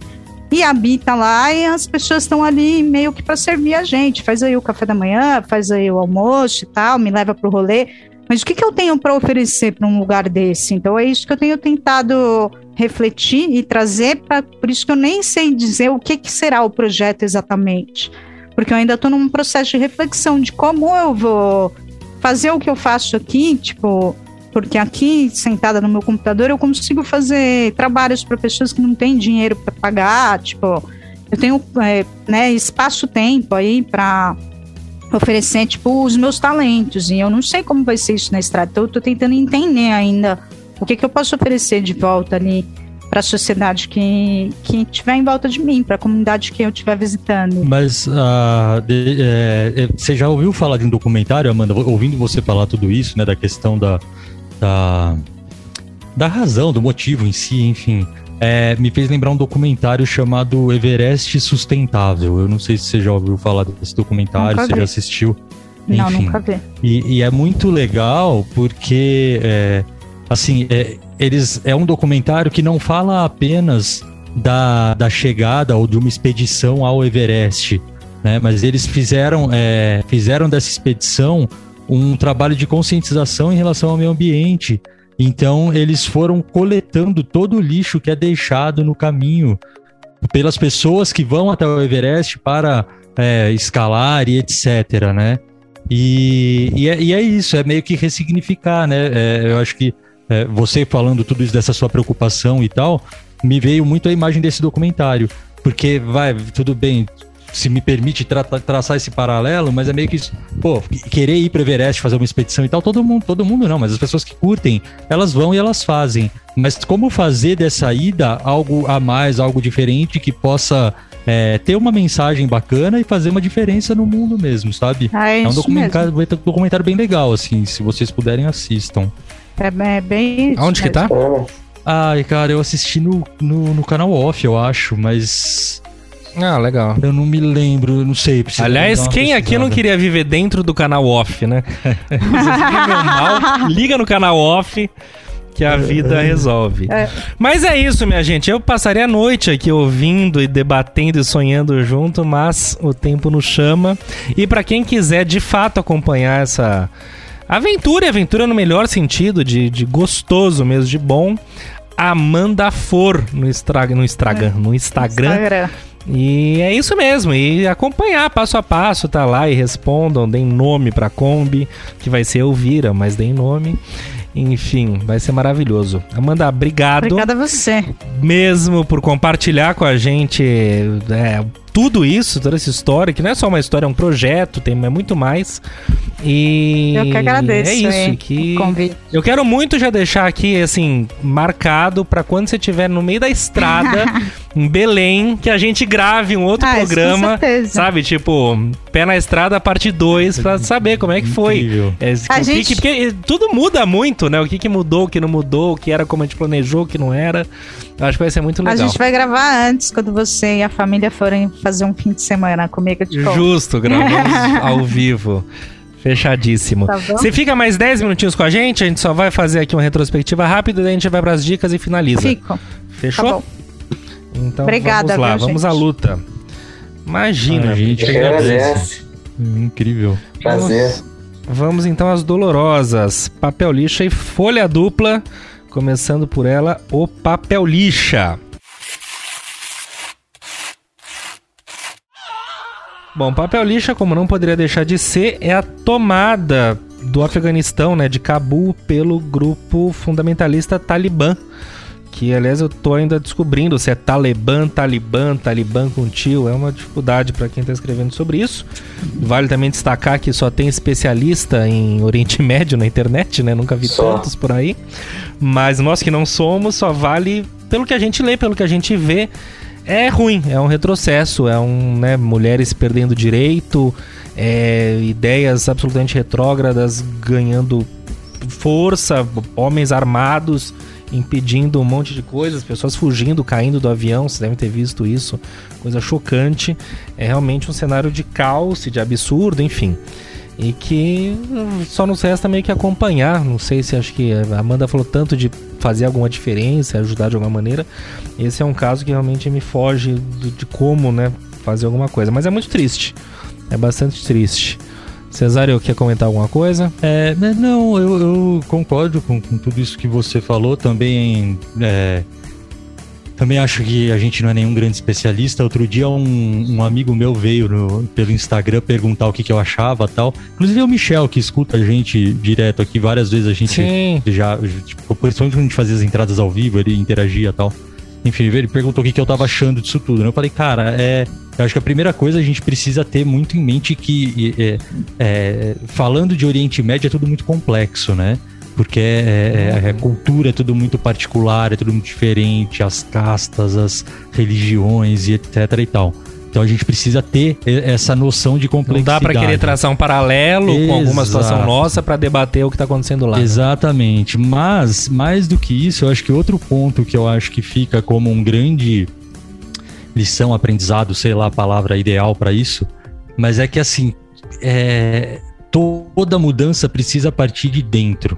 e habita lá e as pessoas estão ali meio que para servir a gente. Faz aí o café da manhã, faz aí o almoço e tal, me leva para o rolê. Mas o que, que eu tenho para oferecer para um lugar desse? Então é isso que eu tenho tentado refletir e trazer, pra, por isso que eu nem sei dizer o que, que será o projeto exatamente. Porque eu ainda estou num processo de reflexão de como eu vou fazer o que eu faço aqui, tipo, porque aqui, sentada no meu computador, eu consigo fazer trabalhos para pessoas que não têm dinheiro para pagar, tipo, eu tenho é, né, espaço-tempo aí para oferecer, tipo, os meus talentos, e eu não sei como vai ser isso na estrada, então eu tô tentando entender ainda o que, que eu posso oferecer de volta ali para a sociedade que, que tiver em volta de mim, para a comunidade que eu estiver visitando. Mas ah, de- é, é, você já ouviu falar de um documentário, Amanda? Ouvindo você falar tudo isso, né? Da questão da, da, da razão, do motivo em si, enfim. é, me fez lembrar um documentário chamado Everest Sustentável. Eu não sei se você já ouviu falar desse documentário, se já assistiu. Não, Enfim. nunca vi. E, e é muito legal porque, é, assim, é, eles é um documentário que não fala apenas da, da chegada ou de uma expedição ao Everest, né? Mas eles fizeram, é, fizeram dessa expedição um trabalho de conscientização em relação ao meio ambiente. Então, eles foram coletando todo o lixo que é deixado no caminho pelas pessoas que vão até o Everest para é, escalar e etc, né? E, e, é, e é isso, é meio que ressignificar, né? É, eu acho que é, você falando tudo isso dessa sua preocupação e tal, me veio muito a imagem desse documentário. Porque, vai, tudo bem, se me permite tra traçar esse paralelo, mas é meio que isso, pô, querer ir para Everest fazer uma expedição e tal, todo mundo, todo mundo não, mas as pessoas que curtem, elas vão e elas fazem. Mas como fazer dessa ida algo a mais, algo diferente que possa é, ter uma mensagem bacana e fazer uma diferença no mundo mesmo, sabe? Ah, é, É um documentário, documentário bem legal, assim, se vocês puderem, assistam. É, é bem Aonde que mesmo. tá? É, Ai, cara, eu assisti no, no, no canal off, eu acho, mas Ah, legal. eu não me lembro, eu não sei. Aliás, quem aqui não queria viver dentro do canal off, né? Mal, liga no canal off que a vida resolve. É. Mas é isso, minha gente. Eu passaria a noite aqui ouvindo e debatendo e sonhando junto, mas o tempo nos chama. E pra quem quiser de fato acompanhar essa aventura, e aventura no melhor sentido, de, de gostoso mesmo, de bom, Amanda For no, Instra, no Instagram, no Instagram. Instagram. E é isso mesmo, e acompanhar passo a passo, tá lá e respondam, deem nome pra Kombi, que vai ser Elvira, mas deem nome. Enfim, vai ser maravilhoso. Amanda, obrigado Obrigada a você. mesmo por compartilhar com a gente é, tudo isso, toda essa história, que não é só uma história, é um projeto, tem é muito mais. E Eu que agradeço é isso, aí, que o convite. eu quero muito já deixar aqui, assim, marcado pra quando você estiver no meio da estrada, em Belém, que a gente grave um outro Ah, isso com programa, certeza. sabe? Tipo, Pé na Estrada, parte 2, pra saber como é que foi. Incrível. É, A que gente- que- porque tudo muda muito, né? O que, que mudou, o que não mudou, o que era como a gente planejou, o que não era. Eu acho que vai ser muito A legal. gente vai gravar antes, quando você e a família forem fazer um fim de semana comigo de conto. Justo, gravamos ao vivo. Fechadíssimo. Tá? Você fica mais 10 minutinhos com a gente, a gente só vai fazer aqui uma retrospectiva rápida, daí a gente vai pras dicas e finaliza. Fico. Fechou? Tá bom. Então Obrigada, vamos lá, viu, vamos gente? à luta. Imagina, Ah, gente, que agradece. Hum, Incrível. Prazer. Vamos então às dolorosas. Papel lixa e folha dupla. Começando por ela, o papel lixa. Bom, papel lixa, como não poderia deixar de ser, é a tomada do Afeganistão, né, de Cabul, pelo grupo fundamentalista Talibã. Que, aliás, eu tô ainda descobrindo se é Talibã, Talibã, Talibã com tio. É uma dificuldade para quem tá escrevendo sobre isso. Vale também destacar que só tem especialista em Oriente Médio na internet, né? Nunca vi só. tantos por aí. Mas nós que não somos, só vale pelo que a gente lê, pelo que a gente vê é ruim, é um retrocesso, é um, né, mulheres perdendo direito, é, ideias absolutamente retrógradas ganhando força, homens armados impedindo um monte de coisas, pessoas fugindo, caindo do avião, vocês devem ter visto isso, coisa chocante. É realmente um cenário de caos, de absurdo, enfim. E que só nos resta meio que acompanhar. Não sei se acho que a Amanda falou tanto de fazer alguma diferença, ajudar de alguma maneira. Esse é um caso que realmente me foge de, de como, né, fazer alguma coisa. Mas é muito triste. É bastante triste. Cesário, quer comentar alguma coisa? É, né, não, eu, eu concordo com, com, tudo isso que você falou. Também é, também acho que a gente não é nenhum grande especialista. Outro dia um, um amigo meu veio no, pelo Instagram perguntar o que, que eu achava tal. Inclusive é o Michel, que escuta a gente direto aqui. Várias vezes a gente Sim. já, tipo, principalmente quando a gente fazia as entradas ao vivo, ele interagia tal. Enfim, ele perguntou o que, que eu tava achando disso tudo. Né? Eu falei, cara, é, eu acho que a primeira coisa a gente precisa ter muito em mente que, é, é, falando de Oriente Médio, é tudo muito complexo, né? Porque é, é, é, cultura, é tudo muito particular, é tudo muito diferente, as castas, as religiões e etc e tal. Então a gente precisa ter essa noção de complexidade. Não dá para querer traçar um paralelo Exato. com alguma situação nossa para debater o que está acontecendo lá. Exatamente. Mas, mais do que isso, eu acho que outro ponto que eu acho que fica como um grande lição, aprendizado, sei lá a palavra ideal para isso, mas é que assim, é, toda mudança precisa partir de dentro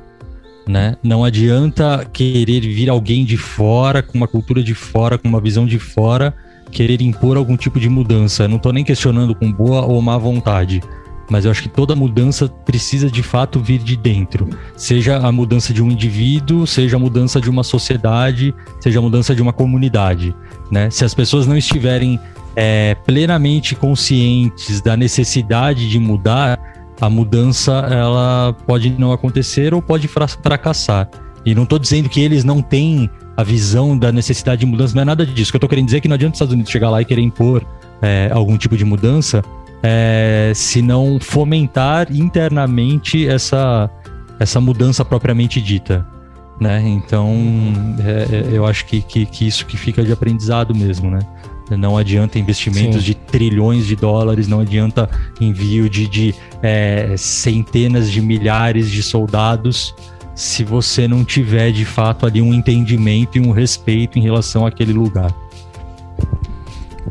né? Não adianta querer vir alguém de fora, com uma cultura de fora, com uma visão de fora, querer impor algum tipo de mudança. Não estou nem questionando com boa ou má vontade, mas eu acho que toda mudança precisa de fato vir de dentro. Seja a mudança de um indivíduo, seja a mudança de uma sociedade, seja a mudança de uma comunidade, né? Se as pessoas não estiverem é, plenamente conscientes da necessidade de mudar, a mudança ela pode não acontecer ou pode fracassar. E não estou dizendo que eles não têm a visão da necessidade de mudança, não é nada disso. O que eu estou querendo dizer é que não adianta os Estados Unidos chegar lá e querer impor é, algum tipo de mudança, é, se não fomentar internamente essa, essa mudança propriamente dita. Né? Então, é, é eu acho que, que, que isso que fica de aprendizado mesmo, né? Não adianta investimentos Sim. de trilhões de dólares, não adianta envio de, de é, centenas de milhares de soldados se você não tiver de fato ali um entendimento e um respeito em relação àquele lugar.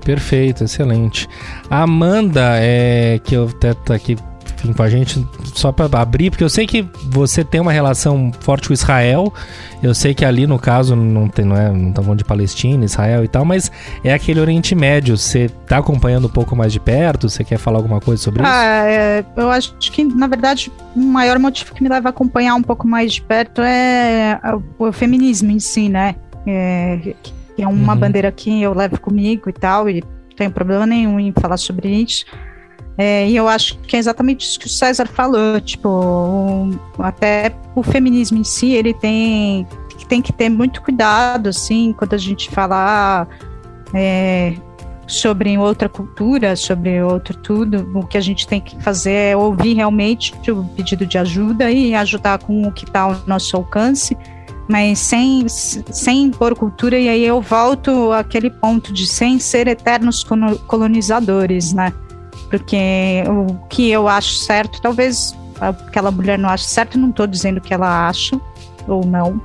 Perfeito, excelente. A Amanda, é, que eu até tá aqui enfim, com a gente, só para abrir, porque eu sei que você tem uma relação forte com Israel. Eu sei que ali, no caso, não tem, não é, não tá falando de Palestina, Israel e tal, mas é aquele Oriente Médio. Você tá acompanhando um pouco mais de perto? Você quer falar alguma coisa sobre ah, isso? É, eu acho que, na verdade, o maior motivo que me leva a acompanhar um pouco mais de perto é o, o feminismo em si, né? É, que é uma uhum. bandeira que eu levo comigo e tal, e não tenho problema nenhum em falar sobre isso. É, e eu acho que é exatamente isso que o César falou, tipo, um, até o feminismo em si, ele tem, tem que ter muito cuidado, assim, quando a gente falar é, sobre outra cultura, sobre outro tudo, o que a gente tem que fazer é ouvir realmente o pedido de ajuda e ajudar com o que está ao nosso alcance, mas sem, sem impor cultura, e aí eu volto àquele ponto de sem ser eternos colonizadores, né? Porque o que eu acho certo, talvez aquela mulher não ache certo, não estou dizendo que ela acha ou não.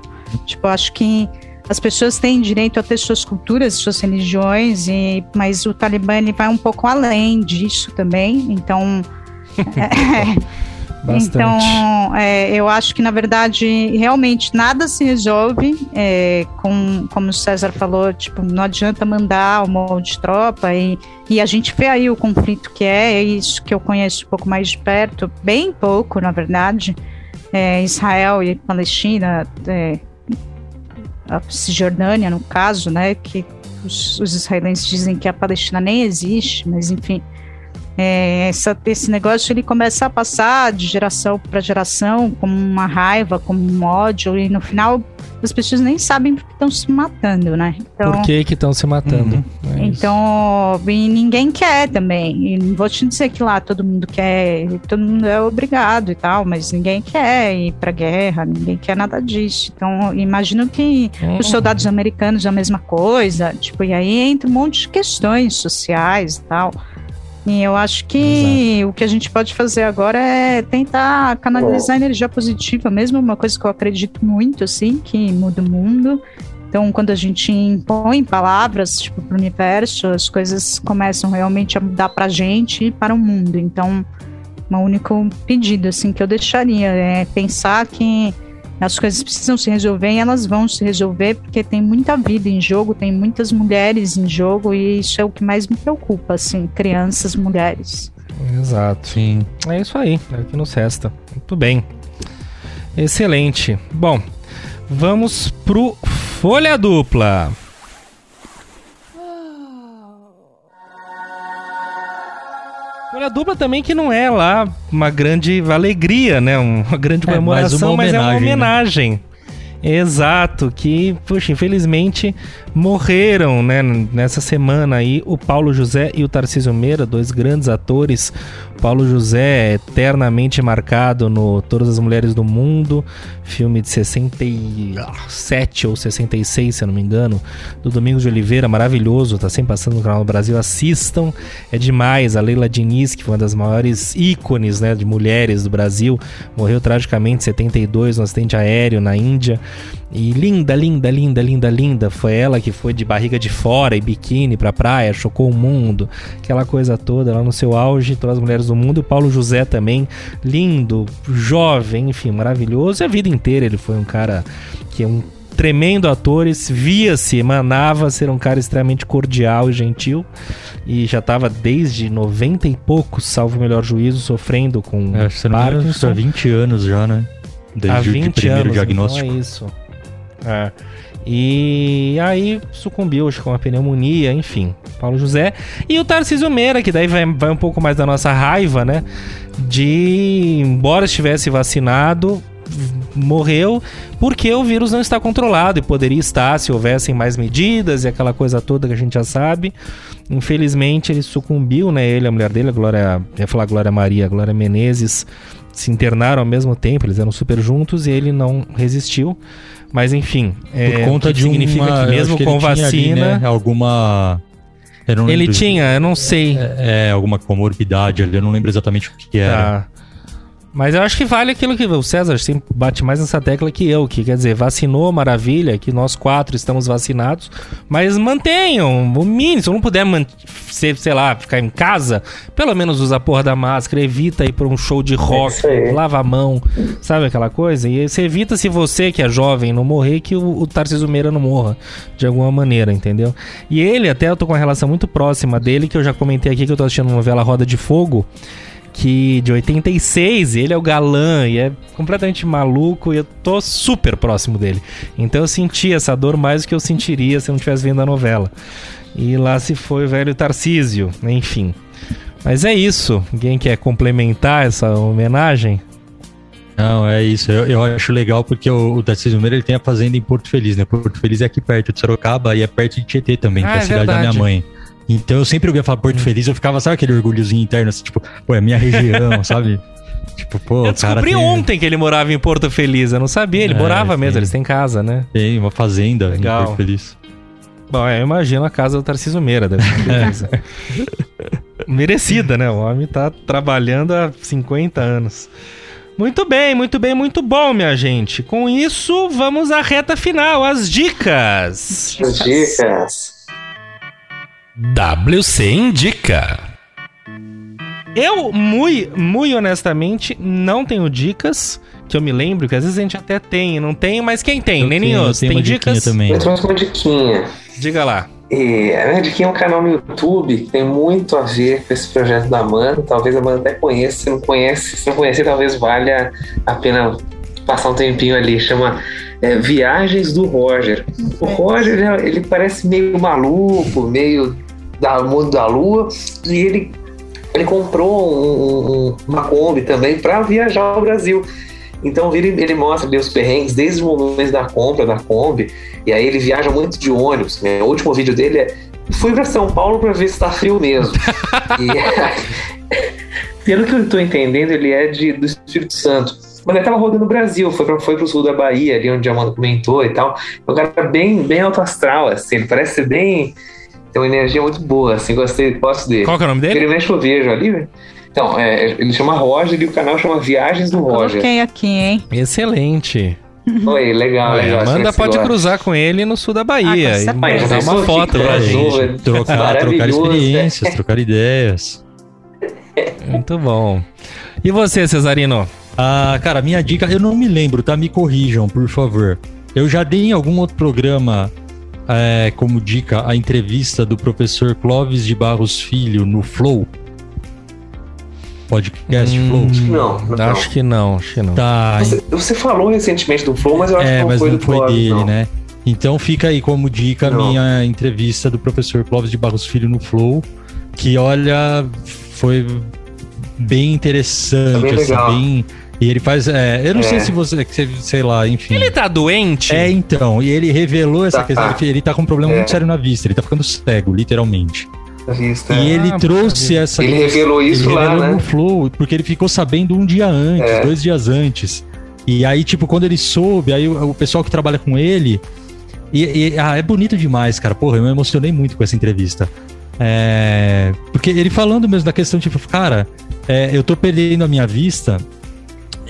Tipo, eu acho que as pessoas têm direito a ter suas culturas, suas religiões, e, mas o Talibã ele vai um pouco além disso também. Então, é, Bastante. Então, é, eu acho que, na verdade, realmente nada se resolve. É, com, como o César falou, tipo, não adianta mandar um monte de tropa. E, e a gente vê aí o conflito que é, é isso que eu conheço um pouco mais de perto, bem pouco, na verdade. É, Israel e Palestina, é, a Cisjordânia, no caso, né, que os, os israelenses dizem que a Palestina nem existe, mas enfim é, essa, esse negócio ele começa a passar de geração para geração como uma raiva, como um ódio, e no final as pessoas nem sabem porque estão se matando, né? Então, Por que estão se matando? Uhum. É então, e ninguém quer também. E não vou te dizer que lá todo mundo quer, todo mundo é obrigado e tal, mas ninguém quer ir pra guerra, ninguém quer nada disso. Então, imagino que uhum. os soldados americanos a mesma coisa, tipo, e aí entra um monte de questões sociais e tal. E eu acho que Exato. o que a gente pode fazer agora é tentar canalizar energia positiva, mesmo uma coisa que eu acredito muito, assim, que muda o mundo. Então, quando a gente impõe palavras, tipo, para o universo, as coisas começam realmente a mudar para a gente e para o mundo. Então, um único pedido, assim, que eu deixaria é pensar que as coisas precisam se resolver e elas vão se resolver porque tem muita vida em jogo, tem muitas mulheres em jogo e isso é o que mais me preocupa, assim, crianças, mulheres. Exato. Sim. É isso aí, é o que nos resta. Muito bem. Excelente. Bom, vamos pro Folha Dupla. Folha dupla também que não é lá uma grande alegria, né? Uma grande comemoração, é, mas é uma homenagem. Né? Exato, que, puxa, infelizmente morreram, né, nessa semana aí o Paulo José e o Tarcísio Meira, dois grandes atores. Paulo José é eternamente marcado no Todas as Mulheres do Mundo, filme de 67 ou 66, se eu não me engano, do Domingos de Oliveira, maravilhoso, tá sempre passando no canal do Brasil, assistam, é demais. A Leila Diniz, que foi uma das maiores ícones, né, de mulheres do Brasil, morreu tragicamente em 72 no acidente aéreo na Índia. E linda, linda, linda, linda, linda. Foi ela que foi de barriga de fora e biquíni pra praia, chocou o mundo. Aquela coisa toda lá no seu auge, todas as mulheres do mundo. O Paulo José também, lindo, jovem, enfim, maravilhoso. E a vida inteira ele foi um cara que é um tremendo ator, via-se, emanava ser um cara extremamente cordial e gentil. E já estava desde 90 e poucos, salvo o melhor juízo, sofrendo com é, você não Parkinson. Há 20 anos já, né? Desde Há 20 o primeiro anos, diagnóstico. Então é isso. É. E aí sucumbiu acho, com a pneumonia, enfim. Paulo José. E o Tarcísio Meira, que daí vai, vai um pouco mais da nossa raiva, né? De, embora estivesse vacinado, morreu porque o vírus não está controlado e poderia estar se houvessem mais medidas e aquela coisa toda que a gente já sabe. Infelizmente ele sucumbiu, né? Ele, a mulher dele, a Glória, ia falar Glória Maria, Glória Menezes, se internaram ao mesmo tempo, eles eram super juntos e ele não resistiu. Mas enfim, é, por conta de significa uma, que mesmo que com vacina, ali, né, alguma ele tinha, eu não sei. É, é, alguma comorbidade ali, eu não lembro exatamente o que era. Tá. Mas eu acho que vale aquilo que o César sempre bate mais nessa tecla que eu, que quer dizer, vacinou, maravilha, que nós quatro estamos vacinados, mas mantenham o mínimo, se eu não puder ser, sei lá, ficar em casa, pelo menos usa a porra da máscara, evita ir para um show de rock, é lava a mão, sabe aquela coisa? E você evita se você que é jovem não morrer, que o, o Tarcísio Meira não morra, de alguma maneira, entendeu? E ele, até eu tô com uma relação muito próxima dele, que eu já comentei aqui que eu tô assistindo a novela Roda de Fogo, que de 86, ele é o galã e é completamente maluco e eu tô super próximo dele. Então eu senti essa dor mais do que eu sentiria se eu não tivesse vendo a novela. E lá se foi o velho Tarcísio, enfim. Mas é isso. Alguém quer complementar essa homenagem? Não, é isso. Eu, eu acho legal porque o, o Tarcísio Meira ele tem a fazenda em Porto Feliz, né? Porto Feliz é aqui perto de Sorocaba e é perto de Tietê também, ah, que é a é cidade verdade. da minha mãe. Então eu sempre ouvia falar Porto hum. Feliz, eu ficava, sabe aquele orgulhozinho interno, assim, tipo, pô, é minha região, sabe? Tipo, pô, eu descobri tem... ontem que ele morava em Porto Feliz, eu não sabia, ele é, morava mesmo, eles têm casa, né? Tem uma fazenda Legal. em Porto Feliz. Bom, eu imagino a casa do Tarcísio Meira, deve ser é. Merecida, né? O homem tá trabalhando há 50 anos. Muito bem, muito bem, muito bom, minha gente. Com isso, vamos à reta final, as dicas. As dicas. WC Indica. Eu, muito, muito honestamente, não tenho dicas que eu me lembro, que às vezes a gente até tem, não tem, mas quem tem? Eu Nem tenho- eu nenhum. tenho Tem dicas? também. Eu trouxe uma diquinha. Diga lá. E a minha diquinha é um canal no YouTube que tem muito a ver com esse projeto da Amanda. Talvez a Amanda até conheça. Se não conhece, se não conhecer, talvez valha a pena passar um tempinho ali. Chama é, Viagens do Roger. O Roger, ele, é- parece meio maluco, meio da mundo da lua. E ele, ele comprou um- um- uma Kombi também para viajar ao Brasil. Então ele, ele mostra ali os perrengues desde o momento da compra da Kombi. E aí ele viaja muito de ônibus. Né? O último vídeo dele é fui para São Paulo para ver se tá frio mesmo. e, pelo que eu tô entendendo, ele é de, do Espírito Santo. Mas ele tava rodando no Brasil, foi, pra, foi pro sul da Bahia, ali onde a Amanda comentou e tal. É um cara bem, bem alto astral, assim. Ele parece ser bem. Tem uma energia muito boa, assim. Gostei, gosto dele. Qual que é o nome dele? Ele vejo ali, velho. Então, é, ele chama Roger e o canal chama Viagens do Roger. Coloquei aqui, hein? Legal, Oi, legal, legal. assim, Amanda pode gosta. cruzar com ele no sul da Bahia. Ah, e dar uma foto pra gente. Zoa. Trocar, trocar Maravilhoso, experiências, trocar ideias. Muito bom. E você, Cesarino? Ah, cara, minha dica, eu não me lembro, tá? Me corrijam, por favor. Eu já dei em algum outro programa é, como dica a entrevista do professor Clóvis de Barros Filho no Flow. Podcast Hum, Flow. Não, não. Acho que não, acho que não. Tá, Você, você falou recentemente do Flow, mas eu acho é, que não mas foi não do foi Clóvis, dele, não. né? Então fica aí como dica a minha entrevista do professor Clóvis de Barros Filho no Flow, que olha, foi bem interessante, É bem assim, legal. bem. E ele faz. é, eu não É. sei se você, sei lá, enfim. Ele tá doente? É, então, e ele revelou essa Tá. questão. Ele, ele tá com um problema É. muito sério na vista, ele tá ficando cego, literalmente. A vista, E é. ele Ah, trouxe essa. Ele revelou isso ele lá, revelou né? no Flow, porque ele ficou sabendo um dia antes, É. dois dias antes. E aí, tipo, quando ele soube, aí o, o pessoal que trabalha com ele. E, e- ah, é bonito demais, cara. Porra, eu me emocionei muito com essa entrevista. É, porque ele falando mesmo da questão, tipo, cara, é, eu tô perdendo a minha vista.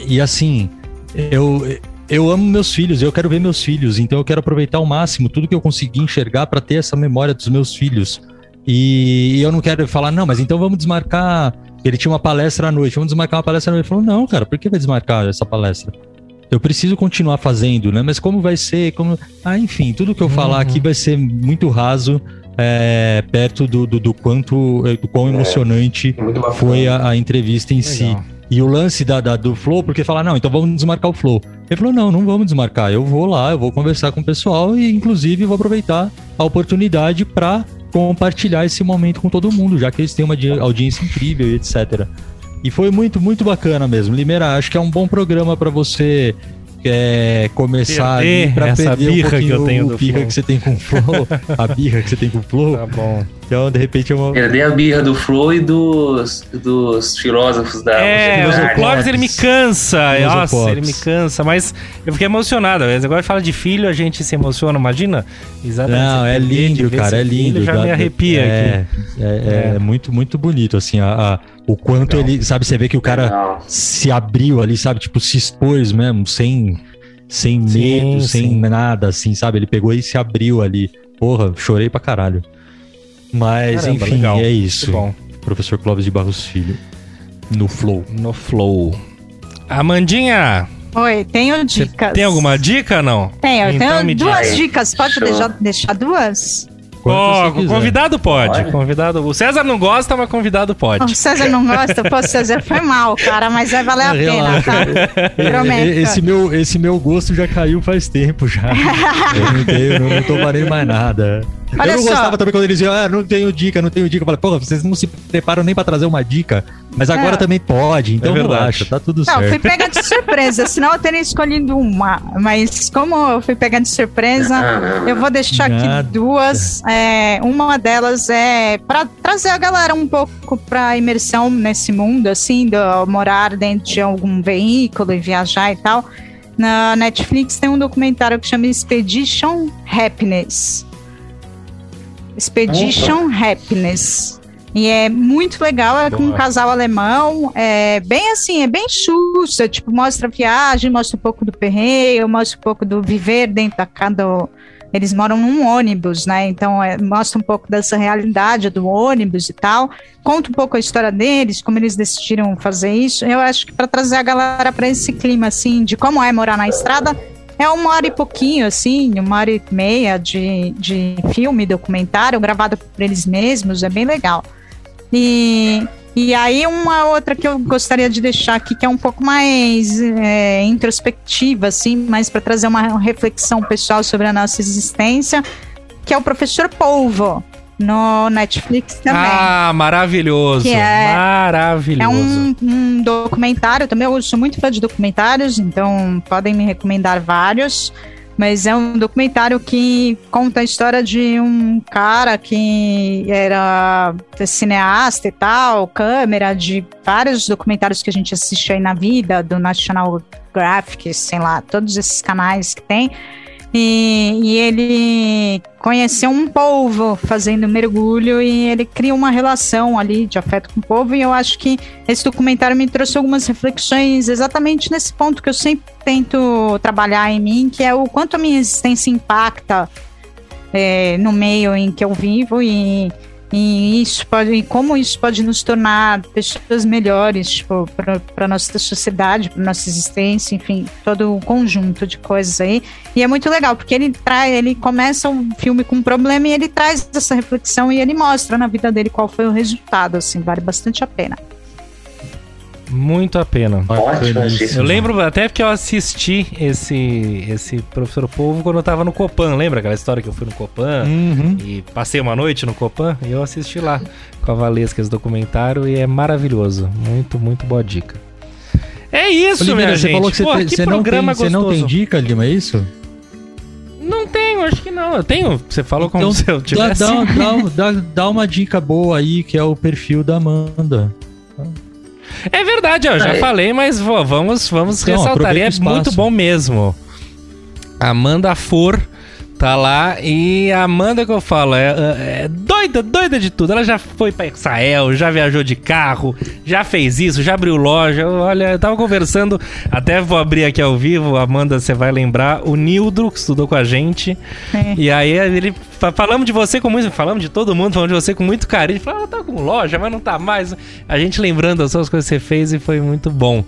E assim, eu, eu amo meus filhos, eu quero ver meus filhos, então eu quero aproveitar ao máximo tudo que eu conseguir enxergar para ter essa memória dos meus filhos. E, eu não quero falar, não, mas então vamos desmarcar. Ele tinha uma palestra à noite, vamos desmarcar uma palestra à noite. Ele falou, não, cara, por que vai desmarcar essa palestra? Eu preciso continuar fazendo, né? Mas como vai ser? Como... Ah, enfim, tudo que eu falar Uhum. aqui vai ser muito raso, é, perto do, do, do quanto, do quão É. emocionante É foi a, a entrevista em si. E o lance da, da- do Flow, porque falar, não, então vamos desmarcar o Flow. Ele falou, não, não vamos desmarcar. Eu vou lá, eu vou conversar com o pessoal e, inclusive, vou aproveitar a oportunidade para compartilhar esse momento com todo mundo, já que eles têm uma di- audiência incrível e etc. E foi muito, muito bacana mesmo. Limeira, acho que é um bom programa para você é, começar Perder ali pra essa perder um birra que pouquinho eu tenho o do birra Flow. que você tem com o Flow, a birra que você tem com o Flow. Tá bom. Então, de repente, é uma... Eu dei a birra do Flow e dos, dos filósofos da É, o Clóvis ele me cansa. Nossa, ele me cansa. Mas eu fiquei emocionado. Mas Agora fala de filho, a gente se emociona, imagina? Exatamente. Não, é lindo, cara, é lindo. filho, Já me arrepia é, aqui. É, é- É. é muito, muito bonito, assim, a, a- o quanto Legal. ele, sabe, você vê que o cara Legal. se abriu ali, sabe, tipo, se expôs mesmo, sem, sem Sim, medo, sem sim. nada, assim, sabe, ele pegou e se abriu ali. Porra, chorei pra caralho. Mas, Caramba, enfim, legal. é isso. bom. Professor Clóvis de Barros Filho, no Flow. No Flow. Amandinha, Oi, tenho dicas. tem alguma dica ou não? Tenho, eu Então tenho me duas diz. dicas. Pode deixar, deixar duas? Quiser. convidado pode. Olha. Convidado. O César não gosta, mas convidado O pode. César não gosta? Pô, César foi mal, cara, mas vai valer a pena, tá? Prometo. Esse meu, esse meu gosto já caiu faz tempo já. eu, não tenho, não, não tô valendo mais nada. Olha eu não só. gostava também quando eles diziam, ah, não tenho dica, não tenho dica. Eu falei, porra, vocês não se preparam nem pra trazer uma dica. Mas agora É. também pode, então É verdade. relaxa, tá tudo Não, fui certo. pega de surpresa, senão eu teria escolhido uma. Mas como eu fui pegar de surpresa, não, eu não. vou deixar Nada. aqui duas. É, uma delas é para trazer a galera um pouco para imersão nesse mundo, assim, do morar dentro de algum veículo e viajar e tal. Na Netflix tem um documentário que chama Expedition Happiness. Expedition Happiness. E é muito legal, é com um casal alemão, é bem assim, é bem xuxa, tipo, mostra a viagem, mostra um pouco do perreio, mostra um pouco do viver dentro da, ca- do, eles moram num ônibus, né? Então é, mostra um pouco dessa realidade do ônibus e tal. Conta um pouco a história deles, como eles decidiram fazer isso. Eu acho que para trazer a galera para esse clima assim de como é morar na estrada, é uma hora e pouquinho, assim, uma hora e meia de, de filme, documentário, gravado por eles mesmos, é bem legal. E, e aí, uma outra que eu gostaria de deixar aqui, que é um pouco mais é, introspectiva, assim, mas para trazer uma reflexão pessoal sobre a nossa existência, que é o Professor Polvo no Netflix também. Ah, maravilhoso. Que é- maravilhoso. É um, um documentário também. Eu sou muito fã de documentários, então podem me recomendar vários. Mas é um documentário que conta a história de um cara que era cineasta e tal, câmera de vários documentários que a gente assiste aí na vida, do National Graphic, sei lá, todos esses canais que tem. E, e, ele conheceu um povo fazendo mergulho e ele cria uma relação ali de afeto com o povo. E eu acho que esse documentário me trouxe algumas reflexões exatamente nesse ponto que eu sempre tento trabalhar em mim, que é o quanto a minha existência impacta é, no meio em que eu vivo e e isso pode, e como isso pode nos tornar pessoas melhores, tipo, para nossa sociedade, para nossa existência, enfim, todo um conjunto de coisas aí. E é muito legal, porque ele traz, ele começa o filme com um problema e ele traz essa reflexão e ele mostra na vida dele qual foi o resultado, assim, vale bastante a pena. Muito a pena. Ótimo, Eu lembro até porque eu assisti esse, esse Professor Povo quando eu tava no Copan. Lembra aquela história que eu fui no Copan Uhum. e passei uma noite no Copan? E eu assisti lá com a Valesca esse documentário e é maravilhoso. Muito, muito boa dica. É isso, Ô, minha você gente. falou que você, Pô, tem- que você não, tem, programa você não tem gostoso. dica, Lima, é isso? Não tenho, acho que não. Eu tenho. Você falou como Então, se eu tivesse. dá, dá, dá, dá uma dica boa aí, que é o perfil da Amanda. É verdade, eu já É. falei, mas vamos, vamos Então, ressaltar. E é muito bom mesmo. Amanda For tá lá e a Amanda que eu falo é, é doida, doida de tudo. Ela já foi pra Israel, já viajou de carro, já fez isso, já abriu loja. Olha, eu tava conversando, até vou abrir aqui ao vivo, Amanda, você vai lembrar, o Nildro, que estudou com a gente. É. E aí ele fa- falamos de você com muito, falamos de todo mundo, falamos de você com muito carinho. Ele falou, ela tá com loja, mas não tá mais. A gente lembrando as suas coisas que você fez e foi muito bom.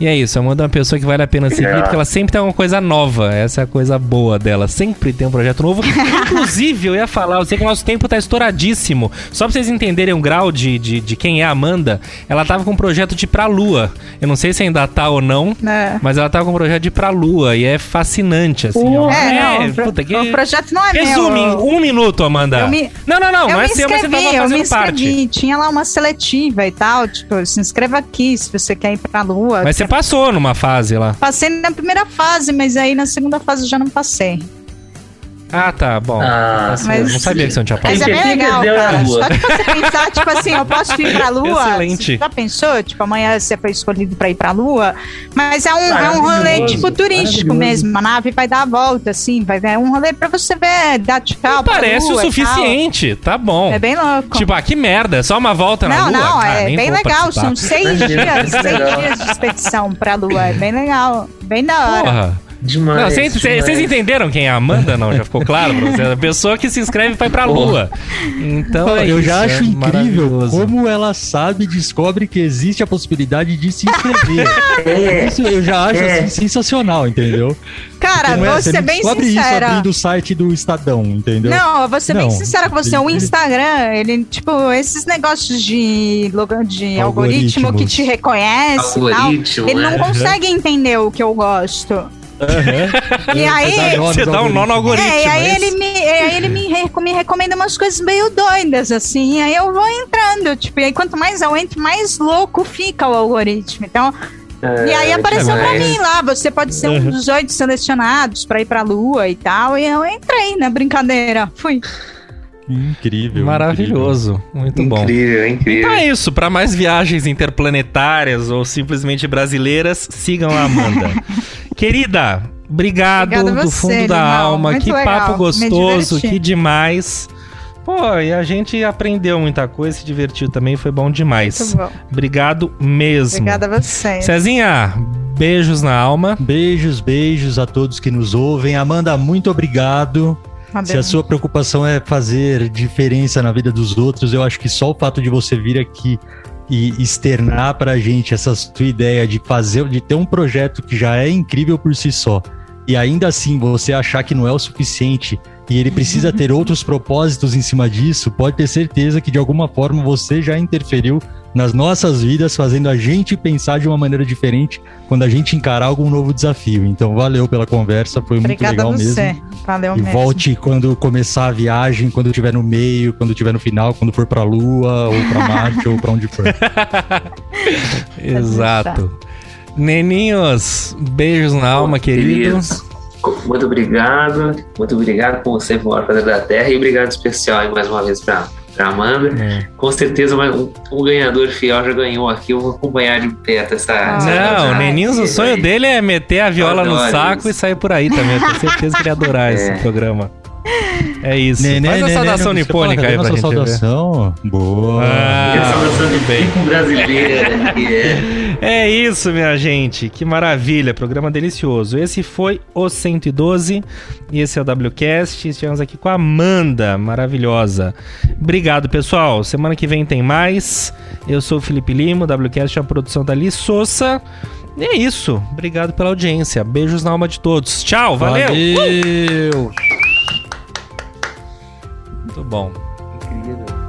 E é isso, Amanda é uma pessoa que vale a pena seguir, Legal. porque ela sempre tem uma coisa nova. Essa é a coisa boa dela. Sempre tem um projeto novo. Inclusive, eu ia falar, eu sei que o nosso tempo tá estouradíssimo. Só pra vocês entenderem o grau de, de, de quem é a Amanda, ela tava com um projeto de ir pra Lua. Eu não sei se ainda tá ou não, É. mas ela tava com um projeto de ir pra Lua e é fascinante, assim. ó. É, não, o pro- puta, que... o projeto não é Resume em meu. um minuto, Amanda. Eu me- Não, não, não, eu não me é seu, mas você inscrevi, tava eu me fazendo parte. inscrevi. Tinha lá uma seletiva e tal, tipo, se inscreva aqui se você quer ir pra lua. Mas você passou numa fase lá. Passei na primeira fase, mas aí na segunda fase eu já não passei. Ah, tá, bom. Ah, Assim, mas- eu não sabia que você não tinha Mas passado. é bem legal, é cara. Só de você pensar, tipo assim, eu posso ir pra lua. Excelente. Você já pensou? Tipo, amanhã você foi escolhido pra ir pra lua. Mas é um, é um rolê, tipo, turístico mesmo. A nave vai dar a volta, assim. Vai é um rolê pra você ver, dar tchau pra Parece lua o tal. suficiente, tá bom. É bem louco. Tipo, ah, que merda, é só uma volta na não, lua? não, Ah, é bem legal. participar. São seis dias, seis dias de expedição pra lua. É bem legal. Bem da hora. Porra. Demais. Vocês entenderam quem é a Amanda? Não, já ficou claro pra vocês. A pessoa que se inscreve vai pra lua. Então, é eu já isso, acho é incrível como ela sabe e descobre que existe a possibilidade de se inscrever. É, Isso eu já acho É. assim, sensacional, entendeu? Cara, Não é- vou você ser bem descobre isso sincera. abrindo o site do Estadão, entendeu? Não, eu vou ser bem Não. sincera com você. O Ele- Instagram, ele, tipo, esses negócios de, de algoritmo que te reconhece e tal, algoritmo, ele não consegue entender o que eu gosto. Aham. E aí- Você dá um nó no algoritmo. É, e aí é ele, me, e aí ele me, re- me recomenda umas coisas meio doidas, assim, e aí eu vou entrando, tipo, e aí quanto mais eu entro, mais louco fica o algoritmo. Então, É, e aí apareceu pra demais. mim lá, você pode ser um Uhum. dos oito selecionados pra ir pra lua e tal, e eu entrei na brincadeira, fui. Incrível. Maravilhoso. Muito bom. Incrível, incrível. Então é isso. Para mais viagens interplanetárias ou simplesmente brasileiras, sigam a Amanda. Querida, obrigado Obrigada do você, fundo da alma. Muito que legal. papo gostoso, que demais. Pô, e a gente aprendeu muita coisa, se divertiu também, foi bom demais. Muito bom. Obrigado mesmo. Obrigada a vocês. Cezinha, beijos na alma. Beijos, beijos a todos que nos ouvem. Amanda, muito obrigado. Tá Se a sua preocupação é fazer diferença na vida dos outros, eu acho que só o fato de você vir aqui e externar pra gente essa sua ideia de fazer, de ter um projeto que já é incrível por si só, e ainda assim você achar que não é o suficiente e ele precisa ter outros propósitos em cima disso, pode ter certeza que de alguma forma você já interferiu nas nossas vidas, fazendo a gente pensar de uma maneira diferente quando a gente encarar algum novo desafio. Então, valeu pela conversa, foi Obrigada muito a legal você. mesmo. Valeu E mesmo. volte quando começar a viagem, quando estiver no meio, quando estiver no final, quando for pra Lua, ou pra Marte, ou pra onde for. Exato. Neninhos, beijos na alma, querido. Queridos, Muito obrigado. Muito obrigado, como sempre, maior prazer da Terra. E obrigado especial aí mais uma vez pra, pra Amanda. É. Com certeza um, um ganhador fiel já ganhou aqui. Eu vou acompanhar de perto essa. Ah, essa Não, o. Neninhos, o sonho dele é meter a viola no saco isso. e sair por aí também. Eu tenho certeza que ele ia adorar esse É. programa. É isso. Nenê, Faz a nenê, saudação não, você fala, nipônica cadê aí pra gente ver. saudação? Boa. Ah, saudação de bem. tipo brasileira. é. É isso, minha gente. Que maravilha. Programa delicioso. Esse foi o 112 e esse é o WCast. Estivemos aqui com a Amanda, maravilhosa. Obrigado, pessoal. Semana que vem tem mais. Eu sou o Felipe Lima. O WCast é uma produção da Li. E é isso. Obrigado pela audiência. Beijos na alma de todos. Tchau. Valeu. Valeu. Muito bom. Incrível.